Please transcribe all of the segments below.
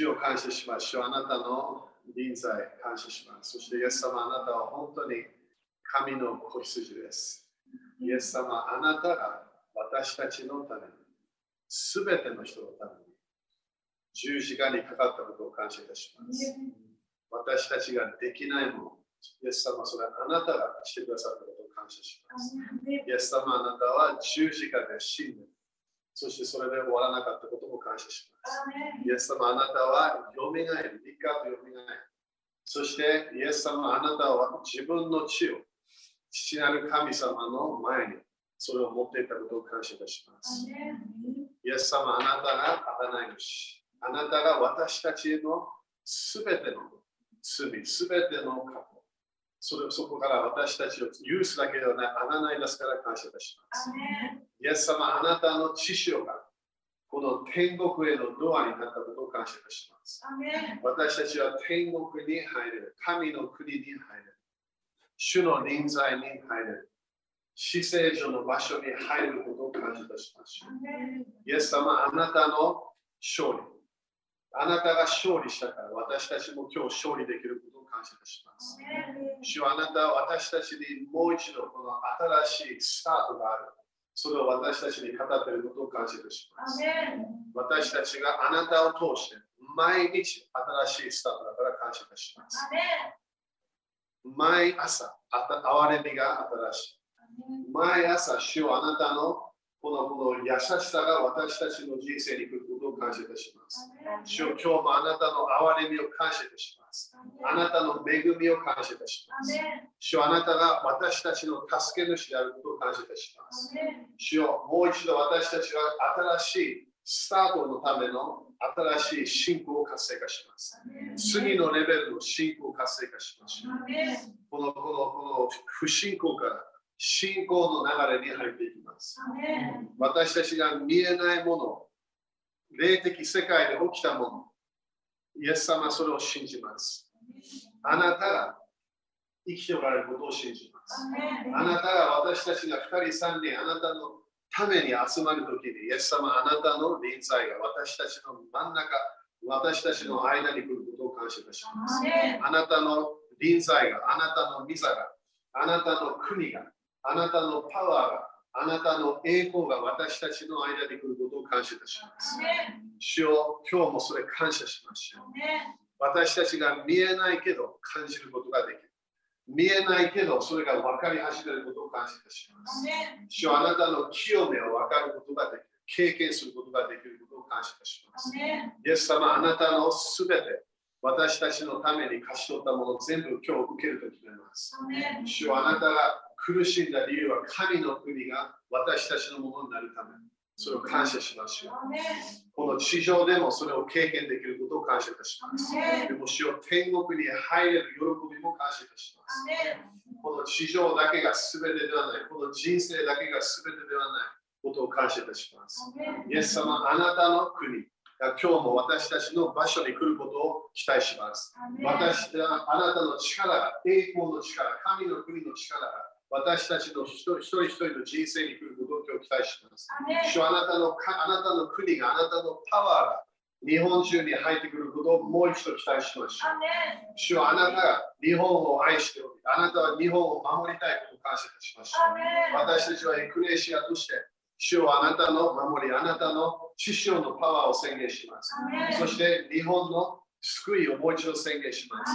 主を感謝します。主はあなたの臨在感謝します。そして、イエス様、あなたは本当に神の子羊です。イエス様、あなたが私たちのために、すべての人のために、十字架にかかったことを感謝いたします。私たちができないもの、イエス様、それはあなたがしてくださったことを感謝します。イエス様、あなたは十字架で死んで、そしてそれで終わらなかったことも感謝します。イエス様、あなたはよみがえる、生かとよみがえる。そして、イエス様、あなたは自分の血を父なる神様の前にそれを持っていたことを感謝いたします。イエス様、あなたが贖い主。あなたが私たちのすべての罪、すべての過去。それそこから私たちを許すだけではない、贖い出すから感謝いたします。イエス様、あなたの知潮がこの天国へのドアになったことを感謝します。私たちは天国に入れる。神の国に入れる。主の臨在に入れる。死聖所の場所に入ることを感謝します。イエス様、あなたの勝利。あなたが勝利したから私たちも今日勝利できることを感謝します。主はあなたは私たちにもう一度この新しいスタートがある。それを私たちに語っていることを感謝いたします。私たちがあなたを通して毎日新しいスタートだから感謝いたします。毎朝、あた憐れみが新しい。毎朝、主はあなたのこのこの優しさが私たちの人生に来る感謝いたします。主よ今日もあなたの憐れみを感謝いたします。あなたの恵みを感謝いたします。主よあなたが私たちの助け主であることを感謝いたします。主よもう一度私たちは新しいスタートのための新しい信仰を活性化します。次のレベルの信仰を活性化します。このこのこの不信仰から信仰の流れに入っていきます。私たちが見えないもの、霊的世界で起きたもの、イエス様はそれを信じます。あなたが生きておられることを信じます。あなたが私たちが2人3人、あなたのために集まるときに、イエス様、あなたの臨在が私たちの真ん中、私たちの間に来ることを感謝いたします。あなたの臨在が、あなたの御座が、あなたの国が、あなたのパワーが、あなたの栄光が私たちの間に来ることを感謝いたします。主よ今日もそれ感謝しましょう。私たちが見えないけど感じることができる。見えないけどそれが分かり始めることを感謝いたします。主よあなたの清めを分かることができる。経験することができることを感謝いたします。イエス様、あなたのすべて私たちのために貸し取ったものを全部今日受けると決めます。主よあなたが苦しんだ理由は神の国が私たちのものになるため。それを感謝しましょう。この地上でもそれを経験できることを感謝いたします。でも主よ天国に入れる喜びも感謝いたします。この地上だけが全てではない、この人生だけが全てではないことを感謝いたします。イエス様、あなたの国が今日も私たちの場所に来ることを期待します。私あなたの力が、栄光の力、神の国の力が私たちの一人一人の人生に来ることを今日期待します。主あなたのあなたの国が、あなたのパワーが日本中に入ってくることをもう一度期待しましょう。主はあなたが日本を愛しており、あなたは日本を守りたいことを感謝いたしましょう。私たちはエクレシアとして、主はあなたの守り、あなたの師匠のパワーを宣言します。そして日本の救いをもう一度宣言します。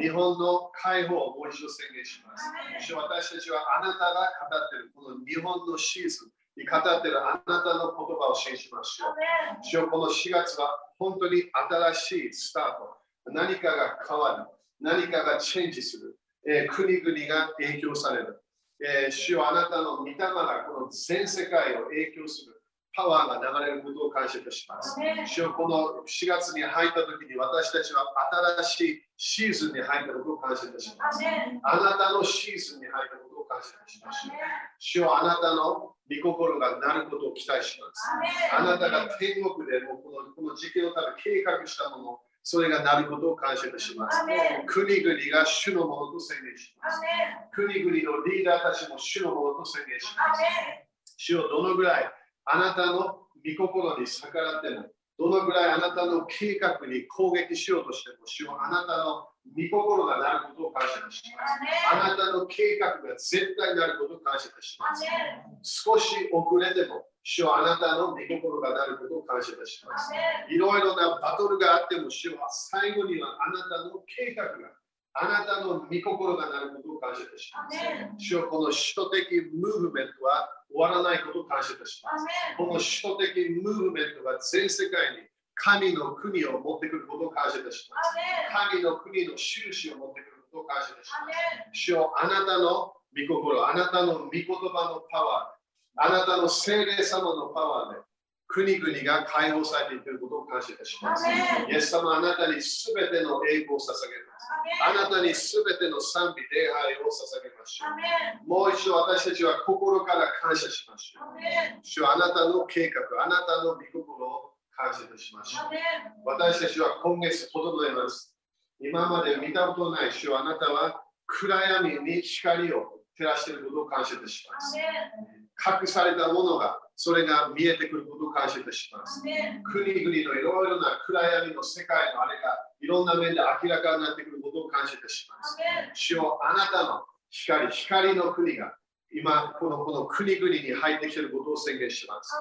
日本の解放をもう一度宣言します。主私たちはあなたが語っているこの日本のシーズンに語っているあなたの言葉を信じましょう。主この4月は本当に新しいスタート。何かが変わる。何かがチェンジする。えー、国々が影響される。えー、主はあなたの御霊がこの全世界を影響する。パワーが流れることを感謝いたします。主よこの4月に入った時に私たちは新しいシーズンに入ったことを感謝いたします。あなたのシーズンに入ったことを感謝いたします。主よあなたの御心がなることを期待します。あなたが天国でもこのこの時期のため計画したもの、それがなることを感謝いたします。国々が主のものと宣言します。国々のリーダーたちも主のものと宣言します。主よどのぐらいあなたの御心に逆らっても、どのぐらいあなたの計画に攻撃しようとしても、主よあなたの御心がなることを感謝します。あなたの計画が絶対になることを感謝いたします。少し遅れても、主よあなたの御心がなることを感謝いたします。いろいろなバトルがあっても、主よ最後にはあなたの計画が、あなたの御心がなることを感謝いたします。主よこの首都的ムーブメントは終わらないことを感謝いたします。この首都的ムーブメントが全世界に神の国を持ってくることを感謝いたします。神の国の印を持ってくることを感謝いたします。主よあなたの御心、あなたの御言葉のパワー、あなたの聖霊様のパワーで国々が解放されていくことを感謝いたします。イエス様、あなたにすべての栄光を捧げます。あなたにすべての賛美、礼拝を捧げましょう。もう一度私たちは心から感謝しましょう。主はあなたの計画、あなたの御心を感謝いたしましょう。私たちは今月整えます。今まで見たことない主はあなたは暗闇に光を照らしていることを感謝いたします。隠されたものがそれが見えてくることを感謝いたします。国々のいろいろな暗闇の世界のあれがいろんな面で明らかになってくることを感謝いたします。主よあなたの光、光の国が今このこの国々に入ってきていることを宣言します。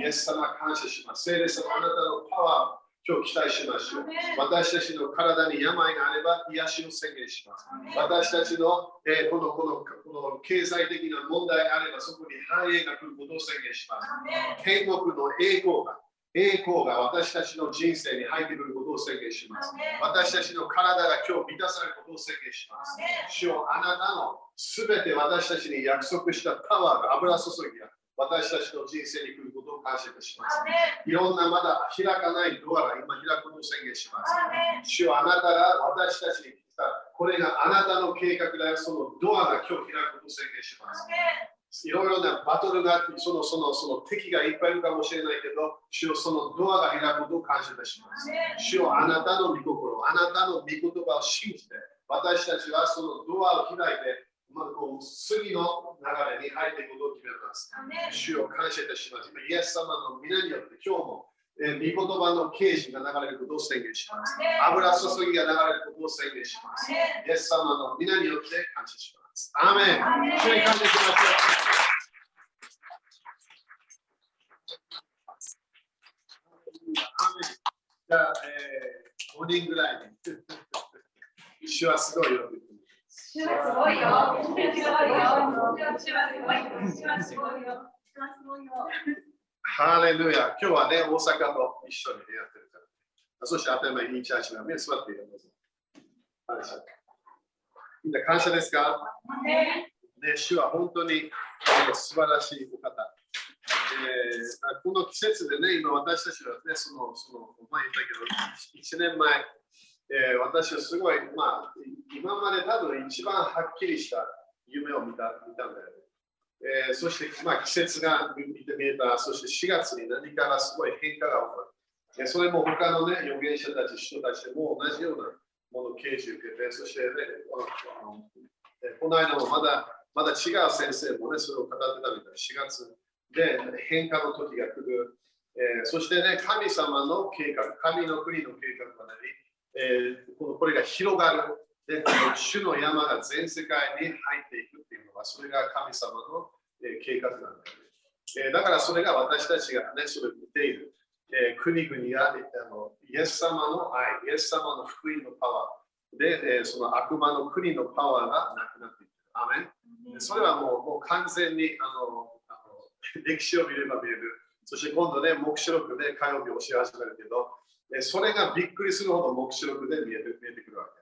イエス様感謝します。聖霊様あなたのパワーを今日期待しましょう。私たちの体に病があれば癒しを宣言します。私たちの,、えー、このこのこの経済的な問題があればそこに繁栄が来ることを宣言します。天国の栄光が栄光が私たちの人生に入ってくることを宣言します。私たちの体が今日満たされることを宣言します。主よあなたのすべて私たちに約束したパワーが油注ぎが私たちの人生に来ることを感謝いたします。いろんなまだ開かないドアが今開くことを宣言します。主よあなたが私たちに来た、これがあなたの計画だよ、そのドアが今日開くことを宣言します。いろいろなバトルがあって、そのそのその敵がいっぱいいるかもしれないけど、主よそのドアが開くことを感謝いたします。主よあなたの御心、あなたの御言葉を信じて、私たちはそのドアを開いて、まあ、こう次の流れに入っていくことを決めます。主を感謝いたします。イエス様の皆によって今日も、えー、御言葉の啓示が流れることを宣言します。油注ぎが流れることを宣言します。イエス様の皆によって感謝します。アーメン。主に感謝します。じゃあ、えー、5人ぐらいに。主はすごいよ。主はすごいよ。主はすごいよ。ハレルヤ。今日はね、大阪と一緒にやってるから。そして、頭にチャーチが目座っているんです。みんな感謝ですか？ね、主は本当に素晴らしいお方。えー、この季節でね、今私たちはね、その、その前言ったけど、1年前、えー、私はすごい、まあ、今まで多分一番はっきりした夢を見た見たんだよね。えー、そして、まあ、季節が見てみえた、そして4月に何かがすごい変化が起こる。えー、それも他のね、預言者たち、人たちも同じようなものを啓示受けて、そしてね、あのえー、この間もまだまだ違う先生もね、それを語ってたみたい。4月で変化の時が来る。えー、そしてね、神様の計画、神の国の計画がなり、えー、これが広がる。で、この主の山が全世界に入っていくっていうのは、それが神様の、えー、計画なんだよね、えー。だからそれが私たちがね、それを見ている。えー、国々があのイエス様の愛、イエス様の福音のパワーで、えー、その悪魔の国のパワーがなくなっていく。アメンそれはもうもう完全にあのあの歴史を見れば見える。そして今度ね、目視録で火曜日をし始めるけど、それがびっくりするほど目視録で見えて見えてくるわけ。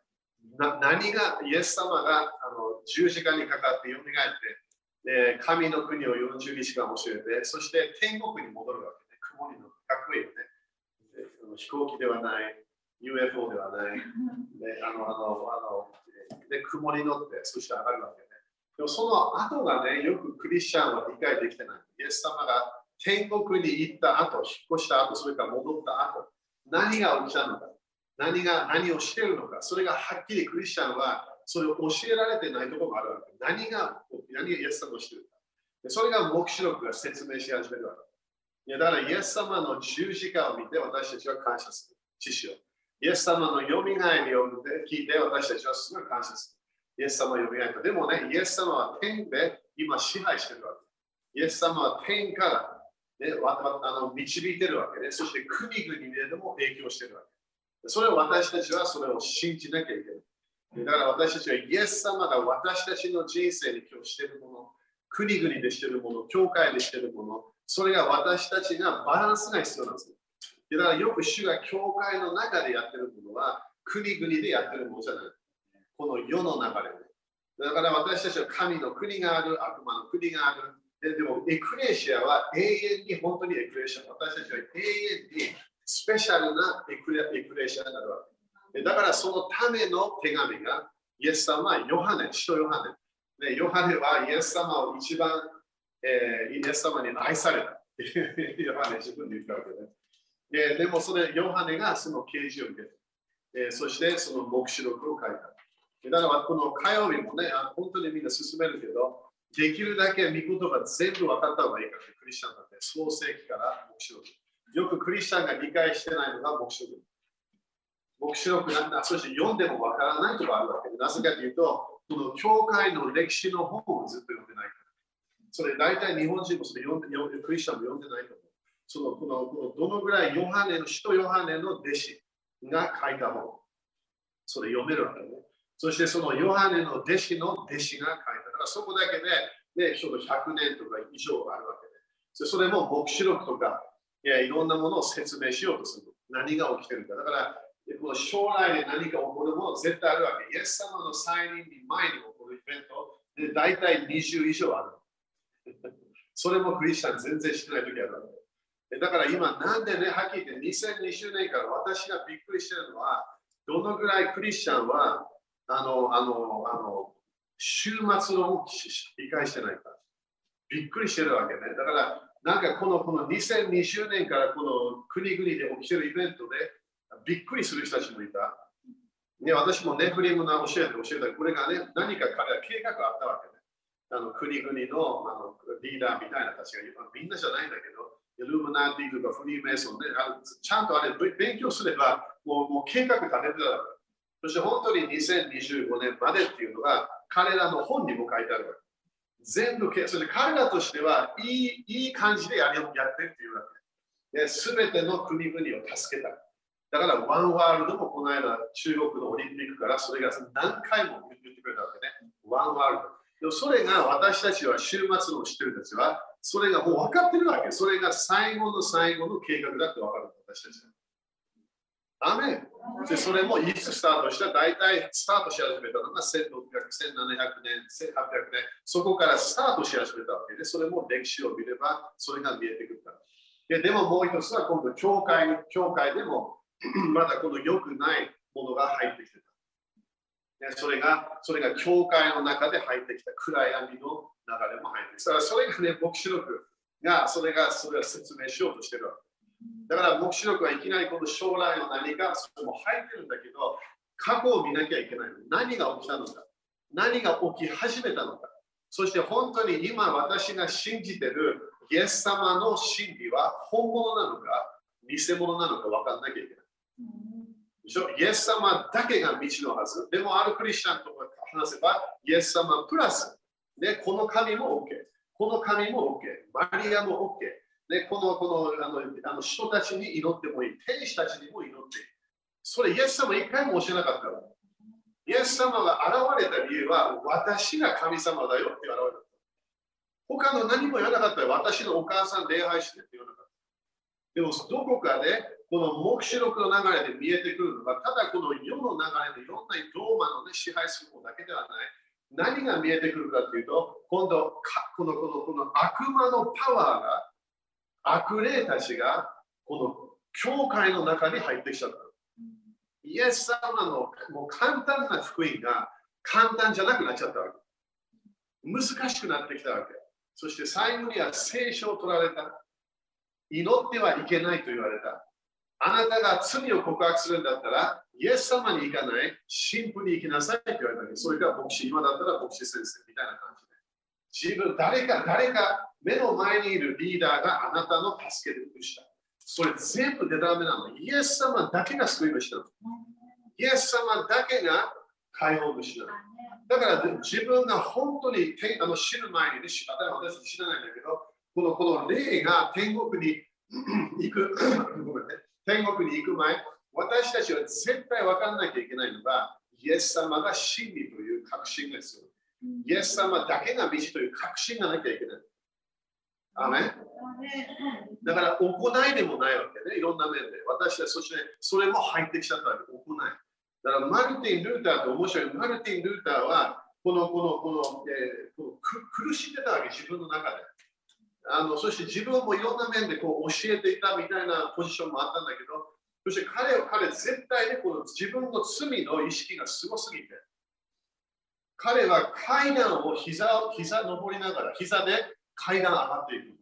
な何が、イエス様があの十字架にかかってよみがえって、神の国を40日間教えて、そして天国に戻るわけね。雲に乗って、かっこいいよね。飛行機ではない、UFO ではない、であのあのあので雲に乗って、そして上がるわけね。でもその後がね、よくクリスチャンは理解できてない。イエス様が天国に行った後、引っ越した後、それから戻った後、何が起きたのか、何が何をしているのか、それがはっきりクリスチャンはそれを教えられてないところがあるわけ。何が何がイエス様をしているか。それが目視録が説明し始めるわけいやだから、イエス様の十字架を見て私たちは感謝する。知識を。イエス様のよみがえりを聞いて私たちはすごい感謝する。イエス様よみがえった。でもね、イエス様は天で今支配してるわけ。イエス様は天から、ね、わあの導いてるわけで、そして国々でも影響してるわけ。それを私たちはそれを信じなきゃいけない。だから私たちはイエス様が私たちの人生に今日してるもの、国々でしてるもの、教会でしてるもの、それが私たちがバランスが必要なんです。だからよく主が教会の中でやってるものは国々でやってるものじゃない。この世の流れで。だから私たちは神の国がある、悪魔の国がある。ででも、エクレシアは永遠に本当にエクレシア。私たちは永遠にスペシャルなエクレエクレシアになるわけ。だからそのための手紙が、イエス様はヨハネ、使徒ヨハネ。ね、ヨハネはイエス様を一番、えー、イエス様に愛された。ヨハネ自分で言ったわけね。ででもそれ、ヨハネがその啓示を受けて、えー、そしてその黙示録を書いた。だからこの火曜日もね、本当にみんな進めるけど、できるだけ見言葉全部分かった方がいいから、クリスチャンだって、創世記から黙示録。よくクリスチャンが理解してないのが黙示録。黙示録なんだ、そして読んでも分からないとかあるわけで、なぜかというと、この教会の歴史の本をずっと読んでないから。それ大体日本人もそれ読んで、クリスチャンも読んでないと思う。そのこのこのどのぐらいヨハネの、使徒ヨハネの弟子が書いた本。それ読めるわけね。そしてそのヨハネの弟子の弟子が書いた。そこだけで、ね、ちょうど100年とか以上あるわけで。それも黙示録とかいやいろんなものを説明しようとする。何が起きてるか。だからこの将来で何か起こるもの絶対あるわけ。イエス様の再臨に前に起こるイベントで大体20以上ある。それもクリスチャン全然してない時あるわけ。だから今、なんでね、はっきり言って2020年から私がびっくりしてるのは、どのぐらいクリスチャンは、あの、あの、あの、週末を理解してないか。びっくりしてるわけね。だから、なんかこのこの2020年からこの国々で起きてるイベントでびっくりする人たちもいた。ね、私もネフリムの教えて教えたこれがね、何か彼は計画があったわけね。あの国々のあのリーダーみたいなたちがみんなじゃないんだけど、イルムナティとかフリーメイソンで、あちゃんとあれ勉強すれば、もうもう計画立ててたそして本当に2025年までっていうのが彼らの本にも書いてあるわけ。全部、それ彼らとしてはいいいい感じでややってっていうわけ。すべての国々を助けた。だから、ワンワールドもこの間、中国のオリンピックからそれが何回も言ってくれたわけね。ワンワールド。でもそれが私たちは週末の知ってるたちは、それがもう分かってるわけ。それが最後の最後の計画だって分かる私たちは。アメでそれもいつスタートした？大体スタートし始めたのが1600、1700年、1800年、そこからスタートし始めたわけで、それも歴史を見ればそれが見えてくるから。ででももう一つは今度、教会教会でも まだこの良くないものが入ってきてた。ね、それが、それが教会の中で入ってきた暗闇の流れも入ってきた。それがね、牧師録が、それが、それを説明しようとしてるわけ。だから、牧師録はいきなりこの将来の何か、それも入ってるんだけど、過去を見なきゃいけない。何が起きたのか。何が起き始めたのか。そして本当に今私が信じてるイエス様の真理は本物なのか、偽物なのか分かんなきゃいけない。イエス様だけが道のはず。でも、あるクリスチャンと話せば、イエス様プラス、ね、この神も OK。この神も OK。マリアも OK。ね、このこのあのあの人たちに祈ってもいい。天使たちにも祈っていい。それ、イエス様一回も教えなかったら。イエス様が現れた理由は、私が神様だよって現れた。他の何も言わなかったら、私のお母さん礼拝してって言わなかった。でも、どこかでこの黙示録の流れで見えてくるのは、ただこの世の流れでいろんなローマの、ね、支配することだけではない。何が見えてくるかというと、今度このこのこの悪魔のパワーが、悪霊たちがこの教会の中に入ってきちゃった。イエス様のもう簡単な福音が簡単じゃなくなっちゃったわけ。難しくなってきたわけ。そして最後には聖書を取られた。祈ってはいけないと言われた。あなたが罪を告白するんだったら、イエス様に行かない、神父に行きなさいって言われたけ、それが牧師、今だったら牧師先生みたいな感じ自分、誰か、誰か、目の前にいるリーダーがあなたの助けてした。それ全部でダメなの。イエス様だけが救い主なの。イエス様だけが解放主なの。だから自分が本当に天あの死ぬ前に、ね、私知らないんだけど、このこの霊が天国に 行く ごめん、ね、天国に行く前、私たちは絶対分からなきゃいけないのが、イエス様が真理という確信ですよ。イエス様だけが道という確信がなきゃいけない。アメだから行いでもないわけね、いろんな面で。私はそして、それも入ってきちゃったわけ、行い。だからマルティン・ルーターって面白い。マルティン・ルーターは、この、この、この、えー、この苦しんでたわけ、自分の中で。あのそして自分もいろんな面でこう教えていたみたいなポジションもあったんだけど、そして彼は彼絶対にこの自分の罪の意識がすごすぎて、彼は階段を膝を膝登りながら、膝で階段上がっていく。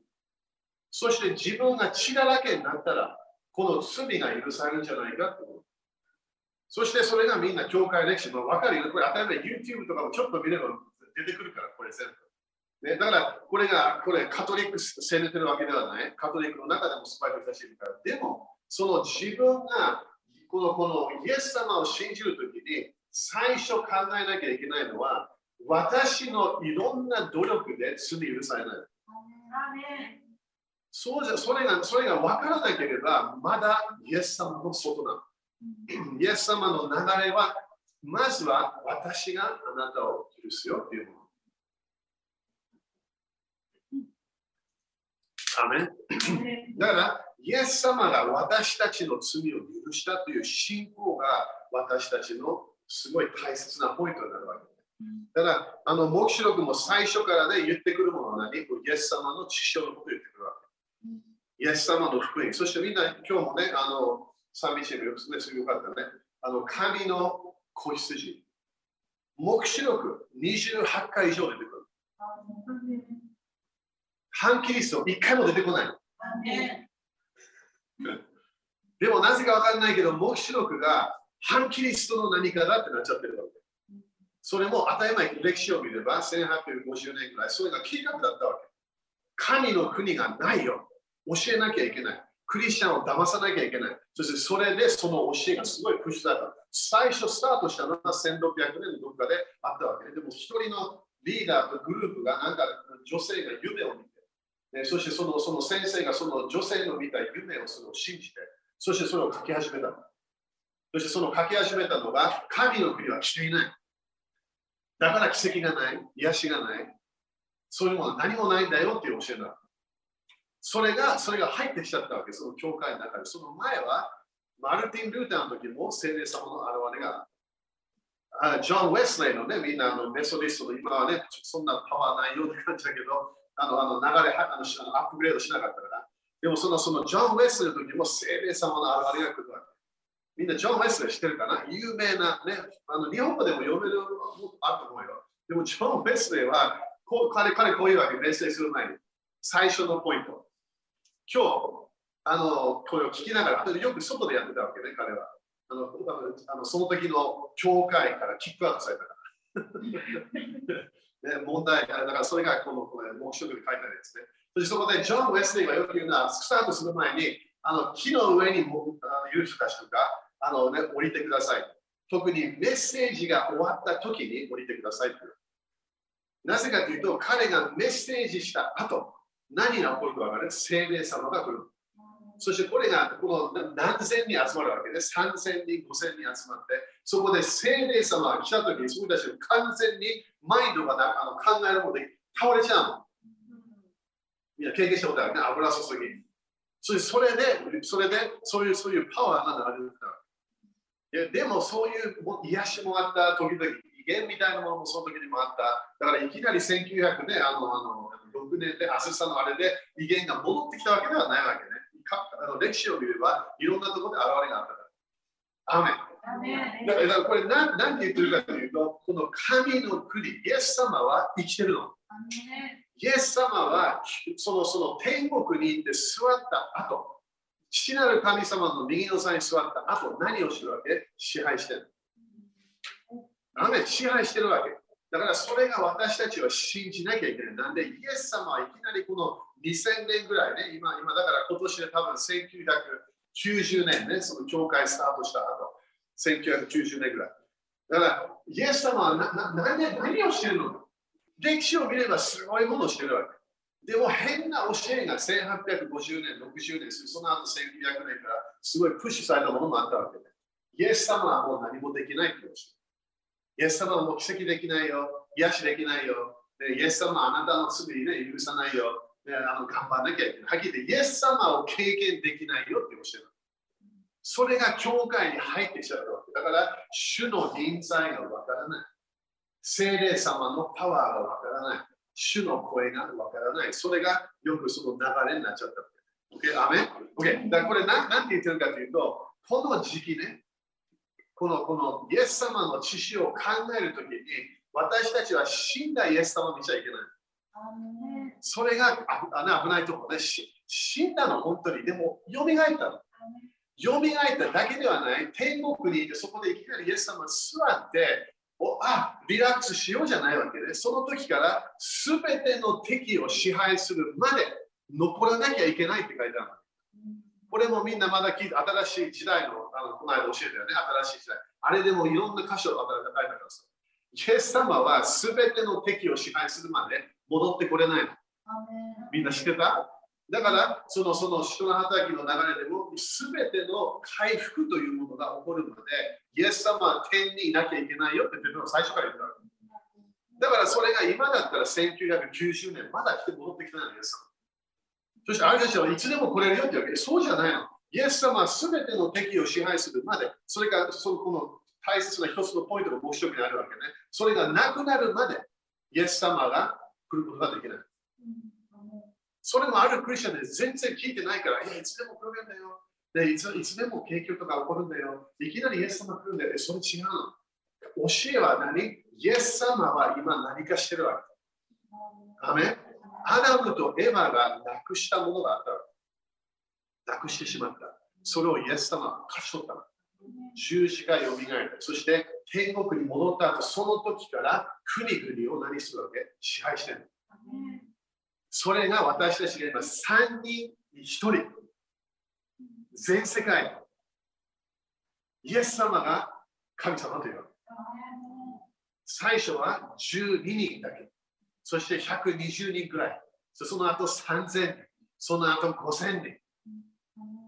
そして自分が血だらけになったら、この罪が許されるんじゃないかと。そしてそれがみんな教会歴史も分かるよ。これ当たり前 YouTube とかもちょっと見れば出てくるから、これ全部。ね、だから、これが、これカトリック攻めてるわけではない。カトリックの中でもスパイク人たちいるから。でも、その自分がこのこのイエス様を信じるときに、最初考えなきゃいけないのは、私のいろんな努力で罪許されない。そうじゃそれがそれが分からなければ、まだイエス様の外なの。イエス様の流れは、まずは私があなたを許すよっていうもの。アメだから、イエス様が私たちの罪を許したという信仰が私たちのすごい大切なポイントになるわけ。だから、あの、黙示録も最初からね、言ってくるものは何？イエス様の知性のことを言ってくるわけ。イエス様の福音。そしてみんな今日もね、あの、賛美してるよ、ね、すごよかったね。あの、神の子羊。黙示録28回以上出てくる。反キリスト一回も出てこない。でもなぜかわかんないけど、黙示録が反キリストの何かだってなっちゃってるわけ。それも当たり前に歴史を見れば1850年ぐらい、それが計画だったわけ。神の国がないよ。教えなきゃいけない。クリスチャンを騙さなきゃいけない。そしてそれでその教えがすごいプッシュだった。最初スタートしたのは1600年のどっかであったわけで。も一人のリーダーとグループがなんか女性が夢を見て、ね、そしてそのその先生がその女性の見た夢をそれを信じて、そしてそれを書き始めた。そしてその書き始めたのが、神の国は来ていない。だから奇跡がない、癒しがない、そういうものは何もないんだよっていう教えだ。それが、それが入ってきちゃったわけ、その教会の中で。その前は、マルティン・ルーターの時も聖霊様の現れがあジョン・ウェスレーのね、みんなあのメソリストの今はね、そんなパワーないような感じだけど、あのあの流れあの、アップグレードしなかったから。でもそのそのジョン・ウェスレーの時も聖霊様の現れが来るわけ。みんなジョン・ウェスレー知ってるかな？有名な、ね、あの日本語でも読めるあると思うよ。でもジョン・ウェスレーはこう彼彼こういうわけ、メッセージする前に。最初のポイント。今日、あのこれを聞きながら、よく外でやってたわけね、彼は。あのあのその時の教会からキックアウトされたから。ね、問題、だからそれがこのこれ目標に書いてあるんですね。そそこでジョン・ウェスレーがよく言うのは、スタートする前に、あの木の上にもいる人たちとか、あのね、降りてください。特にメッセージが終わった時に降りてくださいなぜかというと、彼がメッセージした後、何が起こるか分かる聖霊様が来る。そしてこれがこの何千人集まるわけで、3000人、5000人集まって、そこで聖霊様が来た時に、その人たちの完全にマインドがあの考えるもので倒れちゃうの。みんな経験したことあるね、油注ぎ。それそれで、それで、そういう、そういうパワーが流れてた。でもそういう癒しもあった、時々威厳みたいなものもその時にもあった。だからいきなり1900ね、あのあの6年で、アスさんのあれで威厳が戻ってきたわけではないわけね。あの歴史を見ればいろんなところで現れがあったから。アメン。だからこれ何何て言ってるかというと、この神の国、イエス様は生きてるの。イエス様はそのその天国に行って座った後、父なる神様の右の座に座った後、何をするわけ？支配してる。あめ支配してるわけ。だからそれが私たちは信じなきゃいけない。なんで、イエス様はいきなりこの2000年ぐらいね、今、今だから今年で多分1990年ね、その教会スタートした後、1990年ぐらい。だから、イエス様はなな何をしてるの？歴史を見ればすごいものをしてるわけ。でも変な教えが1850年、60年、その後1900年からすごいプッシュされたものもあったわけで。イエス様はもう何もできないって言うイエス様はもう奇跡できないよ。癒しできないよ。イエス様はあなたの罪ね、許さないよ。あの頑張らなきゃいけない。はっきり言って、イエス様を経験できないよって教える。それが教会に入ってきちゃうわけ。だから、主の臨在がわからない。聖霊様のパワーがわからない。主の声がわからない。それがよくその流れになっちゃった。OK? アメ ?OK? だからこれ何て言ってるかというと、この時期ね、このこのイエス様の知識を考えるときに、私たちは死んだイエス様を見ちゃいけない。それが危ないところね。死んだの、本当に。でも、蘇ったの。蘇っただけではない。天国にいて、そこでいきなりイエス様座って、おあリラックスしようじゃないわけで、その時から全ての敵を支配するまで残らなきゃいけないって書いてある。これもみんなまだ聞いて、新しい時代の、あのこの間教えたよね、新しい時代。あれでもいろんな箇所を書いたからさ。イエス様は全ての敵を支配するまで戻ってこれないの。みんな知ってた？だから、そのその人の働きの流れでも、全ての回復というものが起こるので、イエス様は天にいなきゃいけないよってペテロ最初から言ったわけだからそれが今だったら1990年、まだ来て戻ってきてない、イエス様。そしてあれたちはいつでも来れるよってわけそうじゃないの。イエス様は全ての敵を支配するまで、それがそのこの大切な一つのポイントが目標にあるわけね。それがなくなるまで、イエス様が来ることができない。それもあるクリスチャンで全然聞いてないから、いや、いつでも来るんだよ。でいついつでも景況とか起こるんだよ。いきなりイエス様来るんだよ。それ違う。教えは何？イエス様は今何かしてるわけ？アメアダムとエヴァがなくしたものがあった。なくしてしまった。それをイエス様は勝ち取った。十字架よみがえる。そして天国に戻った後、その時から国々を何するわけ？支配してる。それが私たちが今3人に1人。全世界イエス様が神様というわけ。最初は12人だけ。そして120人くらい。その後3000人。その後5000人。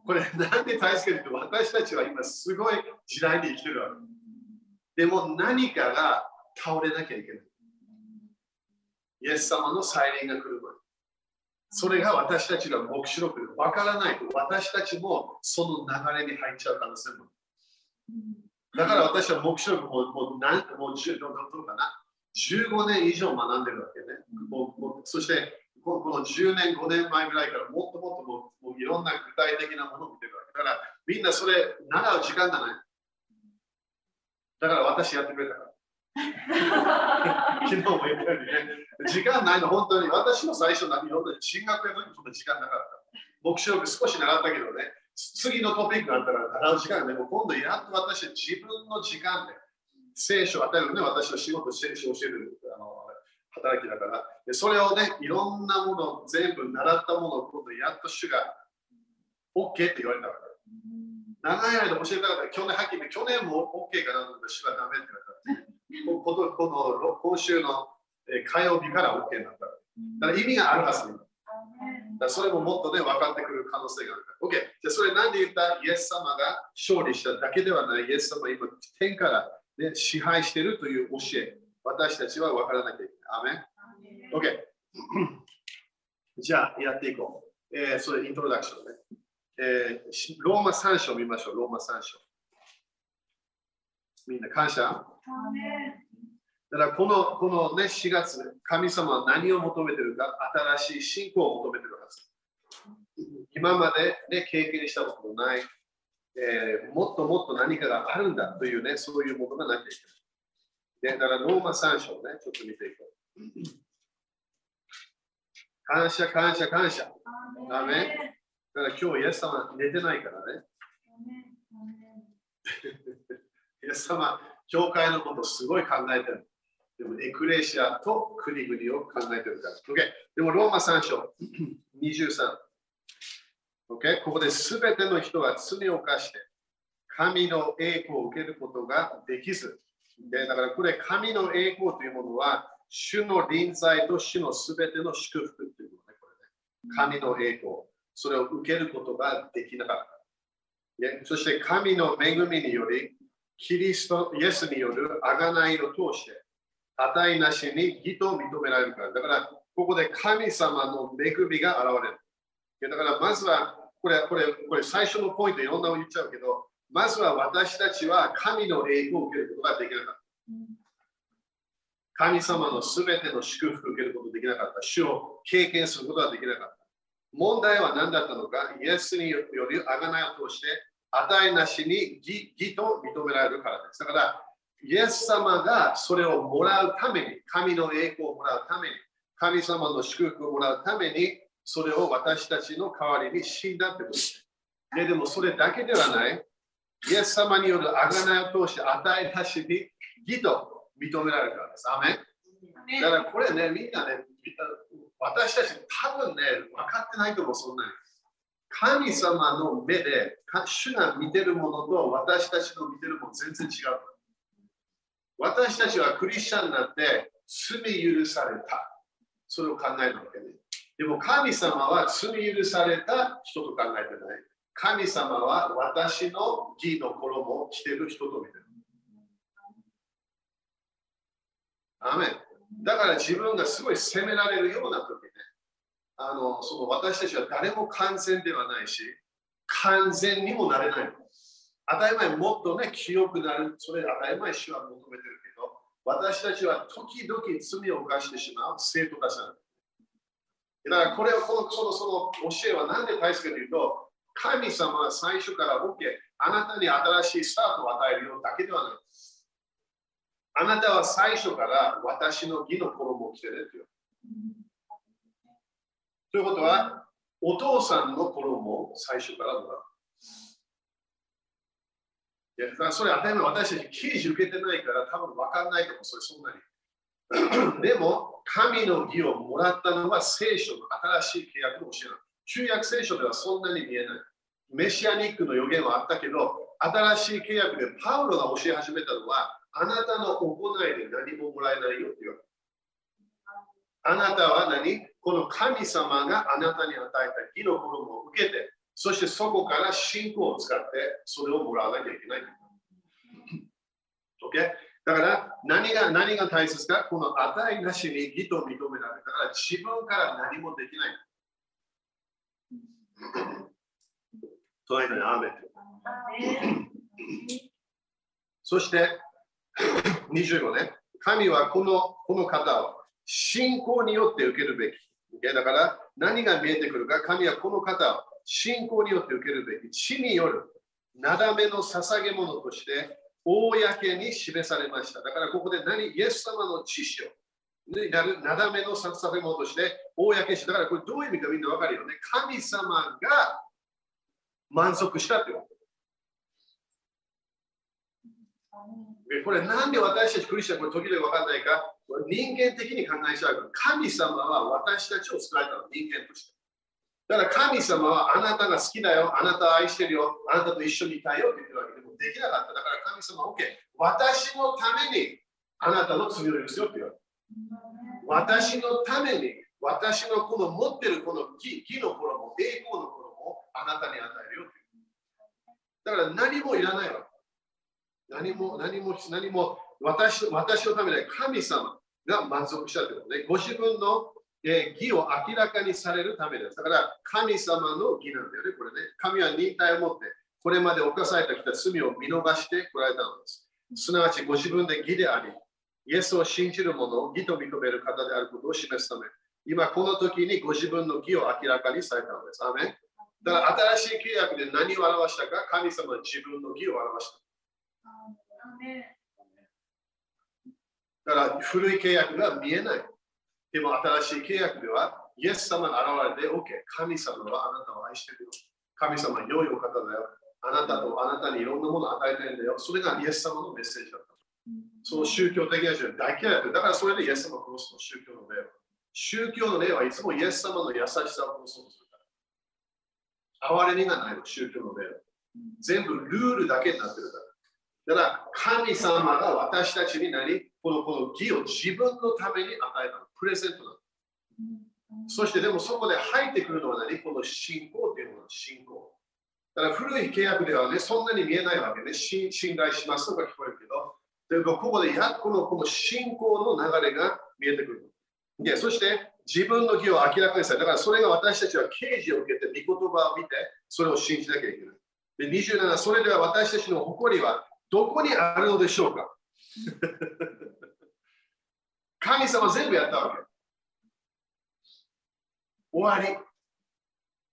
これなんで大切かというと私たちは今すごい時代に生きてるわけ。でも何かが倒れなきゃいけない。イエス様の再臨が来るまで。それが私たちが目視録でわからないと私たちもその流れに入っちゃう可能性も。だから私は目視録ももう何もう10どうかな15年以上学んでるわけね。もうもうそしてこの10年、5年前ぐらいからもっともっとももういろんな具体的なものを見てるわけだからみんなそれ習う時間がない。だから私やってくれたから。昨日も言ったようにね、時間ないの、本当に。私も最初、何本当に進学や時そんな時間なかった。目標少し習ったけどね、次のトピックがあったら習う時間で、も今度やっと私は自分の時間で聖書を与えるね、私の仕事、聖書を教えるあの働きだからで、それをね、いろんなもの、全部習ったものを今度やっと主が OK って言われたから。長い間教えたかった。去年はっきり去年も OK かなと思って主はダメって言われた。このこの今週の火曜日から OK になった。だから意味があるはずだそれももっとね、分かってくる可能性がある。OK。じゃあそれなんで言った？イエス様が勝利しただけではない。イエス様は今、天から、ね、支配しているという教え。私たちは分からなきゃいけない。アメン ?OK。じゃあやっていこう。えー、それイントロダクションね。えー、ローマ3章見ましょう。ローマ3章。みんな感謝。だからこのこの、ね、4月、神様は何を求めているか、新しい信仰を求めているはず。今まで、ね、経験したことのない、えー、もっともっと何かがあるんだというね、そういうものがなきゃいけない。だからローマ3章ね、ちょっと見ていこう。感謝、感謝、感謝。ダメだから今日、イエス様寝てないからね。イエス様、教会のことすごい考えてる。でもエクレシアと国々を考えてるから。OK。でも、ローマ3章 23。OK。ここで全ての人は罪を犯して、神の栄光を受けることができず。でだからこれ、神の栄光というものは、主の臨在と主の全ての祝福というものね。これね神の栄光。それを受けることができなかった。そして神の恵みにより、キリスト、イエスによる贖いを通して、値なしに義と認められるから。だから、ここで神様の恵みが現れる。だから、まずは、これ、これ、これ最初のポイント、いろんなの言っちゃうけど、まずは私たちは神の栄光を受けることができなかった。神様のすべての祝福を受けることができなかった。主を経験することができなかった。問題は何だったのか、イエスにより贖いを通して、値なしに義義と認められるからです。だから、イエス様がそれをもらうために、神の栄光をもらうために、神様の祝福をもらうために、それを私たちの代わりに死んだってことです。ででもそれだけではない。イエス様による贖いを通して与えなしに義と認められるからです。アメだからこれね、みんなね、私たち多分ね、分かってないと思う、そんなに。神様の目で、主が見てるものと私たちの見てるもの全然違う。私たちはクリスチャンになって罪許された。それを考えるわけね。でも神様は罪許された人と考えてない。神様は私の義の衣を着てる人と見てる。アメだから自分がすごい責められるような時ね、あのその私たちは誰も完全ではないし、完全にもなれない。当たり前、もっとね、清くなる、それ当たり前、主は求めてるけど、私たちは時々罪を犯してしまう生徒たちなんです。だからこれをこのそのその教えは何で大切かというと、神様は最初から OK、あなたに新しいスタートを与えるようだけではない。あなたは最初から私の義の衣を着てるという。ということは、お父さんの衣を最初からもらう。いやだからそれ当たり前私たち刑事受けてないから多分分かんないかもそれそんなに。でも神の義をもらったのは聖書の新しい契約の教えなの。旧約聖書ではそんなに見えない。メシアニックの予言はあったけど、新しい契約でパウロが教え始めたのは、あなたの行いで何ももらえないよって言われあなたは何？この神様があなたに与えた義の衣を受けて、そしてそこから信仰を使ってそれをもらわなきゃいけない。OK? だから何が何が大切か？この値なしに義と認められる。だから自分から何もできない。隣にアーメン。そして25ね。神はこのこの方を信仰によって受けるべき。だから何が見えてくるか、神はこの方を信仰によって受けるべき。地によるなだめの捧げ物として公に示されました。だからここで何イエス様の知識をなるなだめの捧げ物として公にして、だからこれどういう意味かみんな分かるよね。神様が満足したってこと。これなんで私たちクリスチャンこれ時々分かんないか？人間的に考えちゃう神様は私たちを作られたの人間として。だから神様はあなたが好きだよ、あなた愛してるよ、あなたと一緒にいたいよって言ってるわけでもできなかった。だから神様は OK、私のためにあなたの罪を許すよって言われ。私のために私のこの持ってるこの義義の衣、栄光の衣をあなたに与えるよっていう。だから何もいらないわけ。何も、何も、何も私私のためで神様が満足したということね。ご自分の、え義を明らかにされるためです。だから神様の義なんだよね、これね。神は忍耐を持って、これまで犯されてきた罪を見逃してこられたのです。すなわちご自分で義であり、イエスを信じる者を義と認める方であることを示すため、今この時にご自分の義を明らかにされたのです。アメだから新しい契約で何を表したか、神様は自分の義を表した。だから古い契約が見えない。でも新しい契約では、イエス様が現れて、OK、神様はあなたを愛してるよ。神様は良いお方だよ。あなたとあなたにいろんなものを与えてるんだよ。それがイエス様のメッセージだった。その宗教的な人は大嫌いだ。だからそれでイエス様を殺すの、宗教の例は。宗教の例はいつもイエス様の優しさを殺そうとするから。哀れみがないの、宗教の例は。全部ルールだけになってるから。だから神様が私たちに何？このこの義を自分のために与えたの。プレゼントなの。そしてでもそこで入ってくるのは何？この信仰っていうもの、信仰。だから古い契約ではね、そんなに見えないわけね。信頼しますとか聞こえるけど、でもここでやっこのこの信仰の流れが見えてくる。で、そして自分の義を明らかにされだからそれが私たちは刑事を受けて、御言葉を見て、それを信じなきゃいけない。で、27、それでは私たちの誇りはどこにあるのでしょうか？神様全部やったわけ。終わり。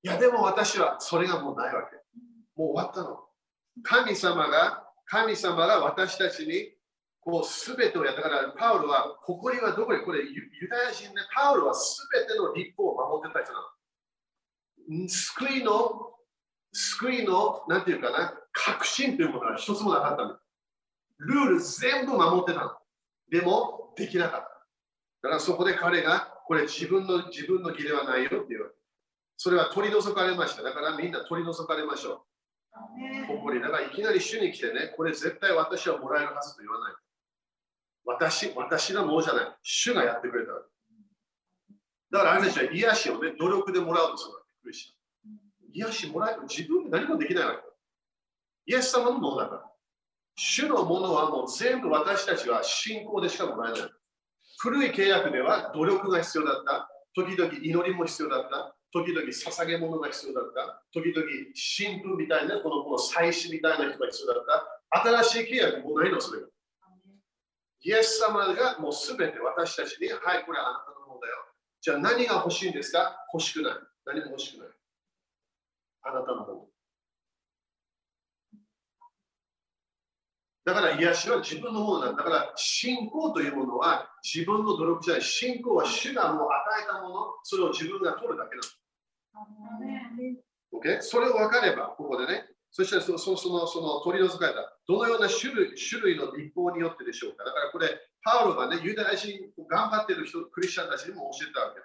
いや、でも私はそれがもうないわけ。もう終わったの。神様が、神様が私たちにこう全てをやったから、パウロは、誇りはどこにこれ、ユダヤ人で、パウロは全ての立法を守ってた人なの。救いの、救いの、なんていうかな、確信というものは一つもなかったの。ルール全部守ってたの。でも、できなかった。だからそこで彼が、これ自分の自分の義ではないよっていう。それは取り除かれました。だからみんな取り除かれましょう。誇り。だからいきなり主に来てね、これ絶対私はもらえるはずと言わない。私、私のものじゃない。主がやってくれた。だからあれたちは癒しをね、努力でもらうとするわけ。クリスチャン。癒しもらえる。自分で何もできないわけ。イエス様のものだから。主のものはもう全部私たちは信仰でしかもらえない。古い契約では努力が必要だった。時々祈りも必要だった。時々捧げ物が必要だった。時々神父みたいな、このこの祭司みたいな人が必要だった。新しい契約もないの、それが。イエス様がもうすべて私たちに、はい、これはあなたのものだよ。じゃあ何が欲しいんですか？欲しくない。何も欲しくない。あなたのもの。だから癒しは自分のものなんだ。だから信仰というものは自分の努力じゃない。信仰は主がもう与えたもの、それを自分が取るだけなの。それを分かれば、ここでね、そしてそそのその取り除かれた、どのような種類種類の立法によってでしょうか。だからこれ、パウロがね、ユダヤ人頑張ってる人、クリスチャンたちにも教えたわけ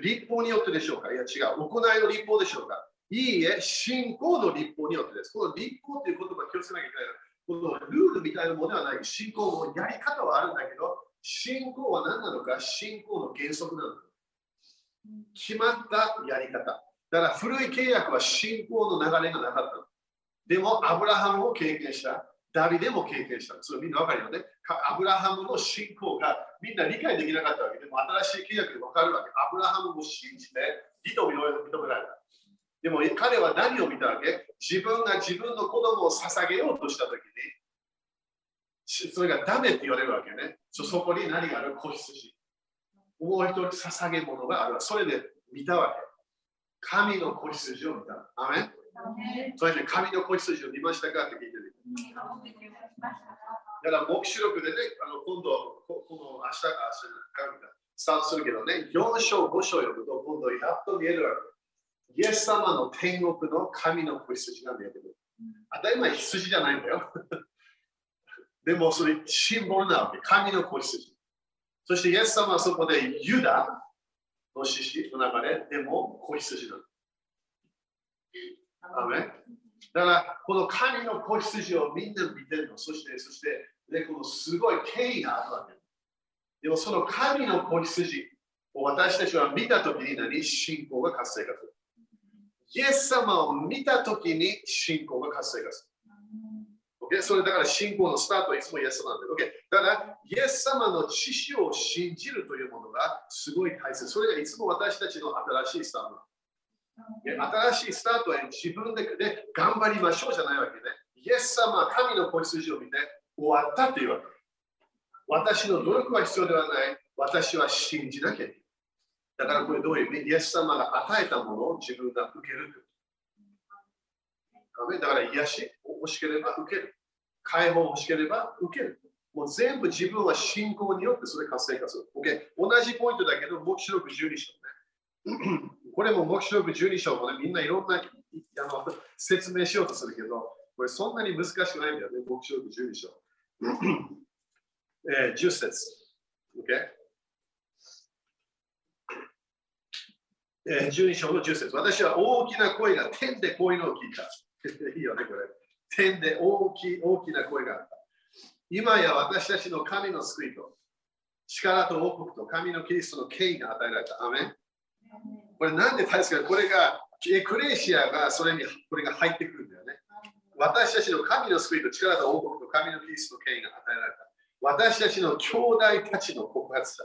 で、立法によってでしょうか？いや違う。行いの立法でしょうか？いいえ、信仰の立法によってです。この立法という言葉気をつけなきゃいけない。このルールみたいなものではない。信仰のやり方はあるんだけど、信仰は何なのか？信仰の原則なの。決まったやり方。だから古い契約は信仰の流れがなかった。でも、アブラハムも経験した。ダビデも経験した。それみんなわかるよね。アブラハムの信仰がみんな理解できなかったわけでも、新しい契約でわかるわけ。アブラハムも信じて、義と認められた。でも彼は何を見たわけ？自分が自分の子供を捧げようとしたときに、それがダメって言われるわけね。そこに何がある？子羊。もう一人捧げ物がある。それで見たわけ。神の子羊を見た。アメン？それで神の子羊を見ましたかって聞いてる。だから、黙示録でね、あの今度、この明日か明日かスタートするけどね、4章、5章読むと、今度やっと見えるわけ。イエス様の天国の神の子羊が見えてくる。当たり前、羊じゃないんだよ。でも、それシンボルなわけ。神の子羊。そして、イエス様はそこでユダの獅子の中で、でも子羊なの。アメだから、この神の子羊をみんな見てるの。そして、そして、でこのすごい権威があるわけ。でも、その神の子羊を私たちは見たときに何？信仰が活性化する。イエス様を見たときに信仰が活性化する。Okay? それだから信仰のスタートはいつもイエス様なんだ。Okay? だから、イエス様の知識を信じるというものがすごい大切。それがいつも私たちの新しいスタート。新しいスタートは自分でで頑張りましょうじゃないわけね。イエス様は神の子羊を見て終わったというわけ。私の努力は必要ではない。私は信じなきゃいけない。だからこれどういう意味？イエス様が与えたものを自分が受けるだから癒し欲しければ受ける。解放欲しければ受ける。もう全部自分は信仰によってそれ活性化する。Okay? 同じポイントだけど、目視録12章ね。これも目視録12章もね、みんないろんなあの説明しようとするけど、これそんなに難しくないんだよね、目視録12章。えー、10節。Okay? え、12章の10節。私は大きな声が天でこういうのを聞いた。いいよね、これ。天で大きい大きな声があった。今や私たちの神の救いと力と王国と神のキリストの権威が与えられた。アメンこれなんで大切かこれがエクレシアがそれにこれが入ってくるんだよね。私たちの神の救いと力と王国と神のキリストの権威が与えられた。私たちの兄弟たちの告発だ。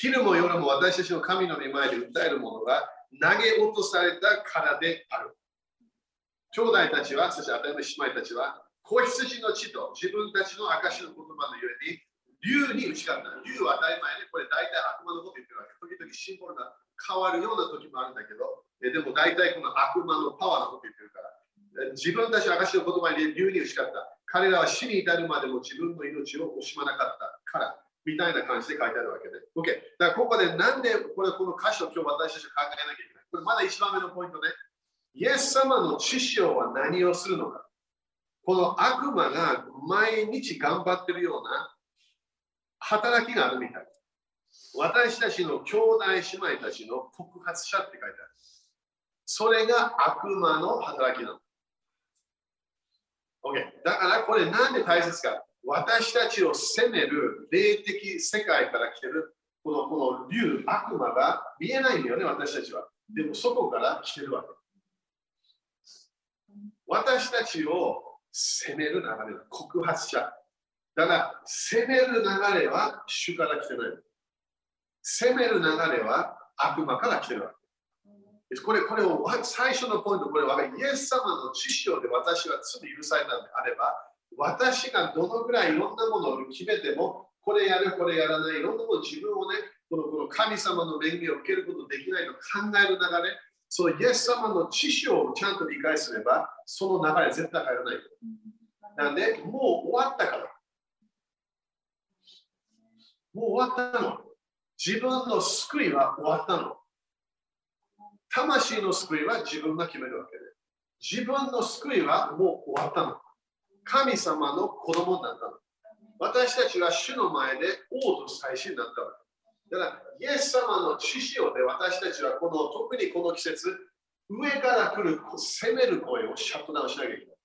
昼も夜も私たちの神の御前で訴えるものが投げ落とされたからである。兄弟たちは、そして当たり前姉妹たちは、子羊の血と自分たちの証の言葉のゆえに、竜に打ち勝った。竜は当たり前で、これ大体悪魔のこと言ってるわけ。時々シンボルが変わるような時もあるんだけど、でも大体この悪魔のパワーのこと言ってるから、自分たちの証の言葉に竜に打ち勝った。彼らは死に至るまでも自分の命を惜しまなかったから、みたいな感じで書いてあるわけで。OK。だからここでなんでこれこの歌詞を今日私たちは考えなきゃいけない。これまだ一番目のポイントね。イエス様の知識は何をするのか。この悪魔が毎日頑張ってるような働きがあるみたい。私たちの兄弟姉妹たちの告発者って書いてある。それが悪魔の働きなの。OK。だからこれなんで大切か。私たちを責める霊的世界から来てるこのこの竜、悪魔が見えないんだよね、私たちは。でもそこから来てるわけ。私たちを責める流れは告発者。だから、責める流れは主から来てない。責める流れは悪魔から来てるわけ。これ、これを最初のポイント、これはイエス様の知識で私は罪許されたのであれば、私がどのぐらいいろんなものを決めても、これやる、これやらない、いろんなもの自分をね、このこの神様の恵みを受けることできないと考える流れ、そのイエス様の知識をちゃんと理解すれば、その流れ絶対入らない。なんで、もう終わったから。もう終わったの。自分の救いは終わったの。魂の救いは自分が決めるわけで。自分の救いはもう終わったの。神様の子供になったの。私たちは主の前で王と祭司になったわけ。だから、イエス様の知識をで私たちはこの特にこの季節、上から来る責める声をシャットダウンしなきゃいけない。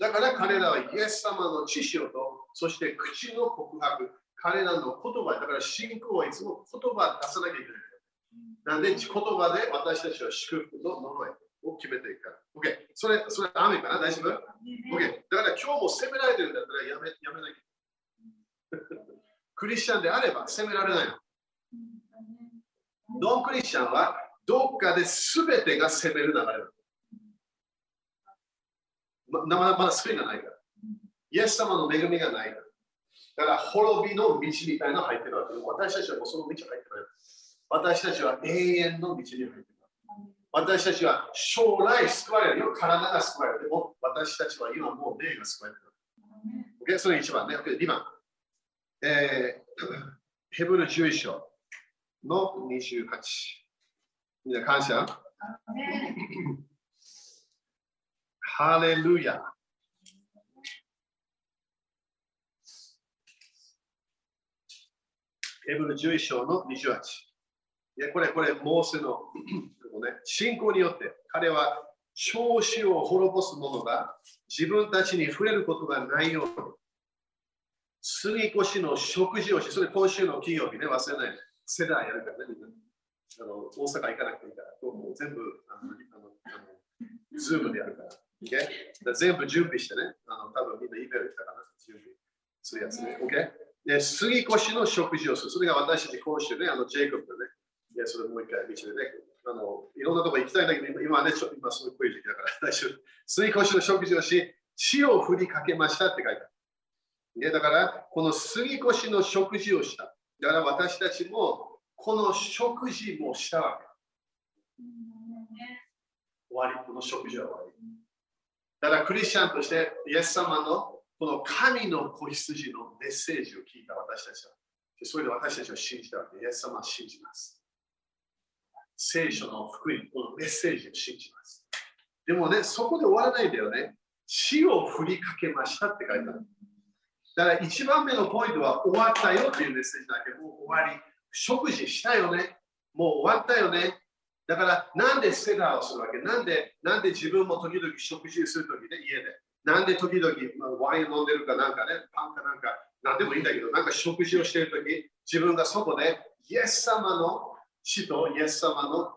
だから彼らはイエス様の知識をと、そして口の告白、彼らの言葉、だから信仰はいつも言葉を出さなきゃいけない。なんで言葉で私たちは祝福と呪いを決めていくから。OK。それ、それ、雨かな？大丈夫 ?OK。だから今日も責められてるんだったらやめやめなきゃ。クリスチャンであれば責められないの。ノンクリスチャンはどっかで全てが責める流れだ。ままだまだ救いがないから。イエス様の恵みがないから。だから滅びの道みたいなの入ってるわけ私たちはもうその道入ってない。私たちは永遠の道に入ってる。私たちは将来救われるよ。体が救われる。でも私たちは今もう霊が救われる。Okay? それ1番ね。2番。えー、ヘブル11章の28。みんな感謝？ハレルヤ。ヘブル11章の28。いや、これ、これ、モーセのもね、信仰によって彼は長子を滅ぼす者が自分たちに触れることがないように、過越の食事をし、それ今週の金曜日ね、忘れない。 Seder やるからね、みんな。あの大阪行かなくていいから、もう全部あのあのあの、 Zoom でやるから。Okay? だ全部準備してね。あの多分みんな email 来たかな。準備するやつね。OK? で、杉越の食事をする。それが私たち今週ね、あのジェイコブでね。いや、それもう一回道でね。あのいろんなところ行きたいんだけど、今ね、ちょっと今すごい濃い時期だから大丈夫。杉越の食事をし、血を振りかけましたって書いてある。でだから、この杉越の食事をした。だから私たちもこの食事もしたわけ。終わり、この食事は終わり。だからクリスチャンとしてイエス様のこの神の子羊のメッセージを聞いた私たちは、それで私たちは信じたわけ。イエス様は信じます。聖書の福音、このメッセージを信じます。でもね、そこで終わらないんだよね。死を振りかけましたって書いてある。だから一番目のポイントは終わったよっていうメッセージだけど、もう終わり。食事したよね。もう終わったよね。だから、なんでセラーをするわけ？なんで、なんで自分も時々食事するときね、家で。なんで時々、まあ、ワイン飲んでるかなんかね、パンかなんか、なんでもいいんだけど、なんか食事をしてるとき、自分がそこで、イエス様の死とイエス様の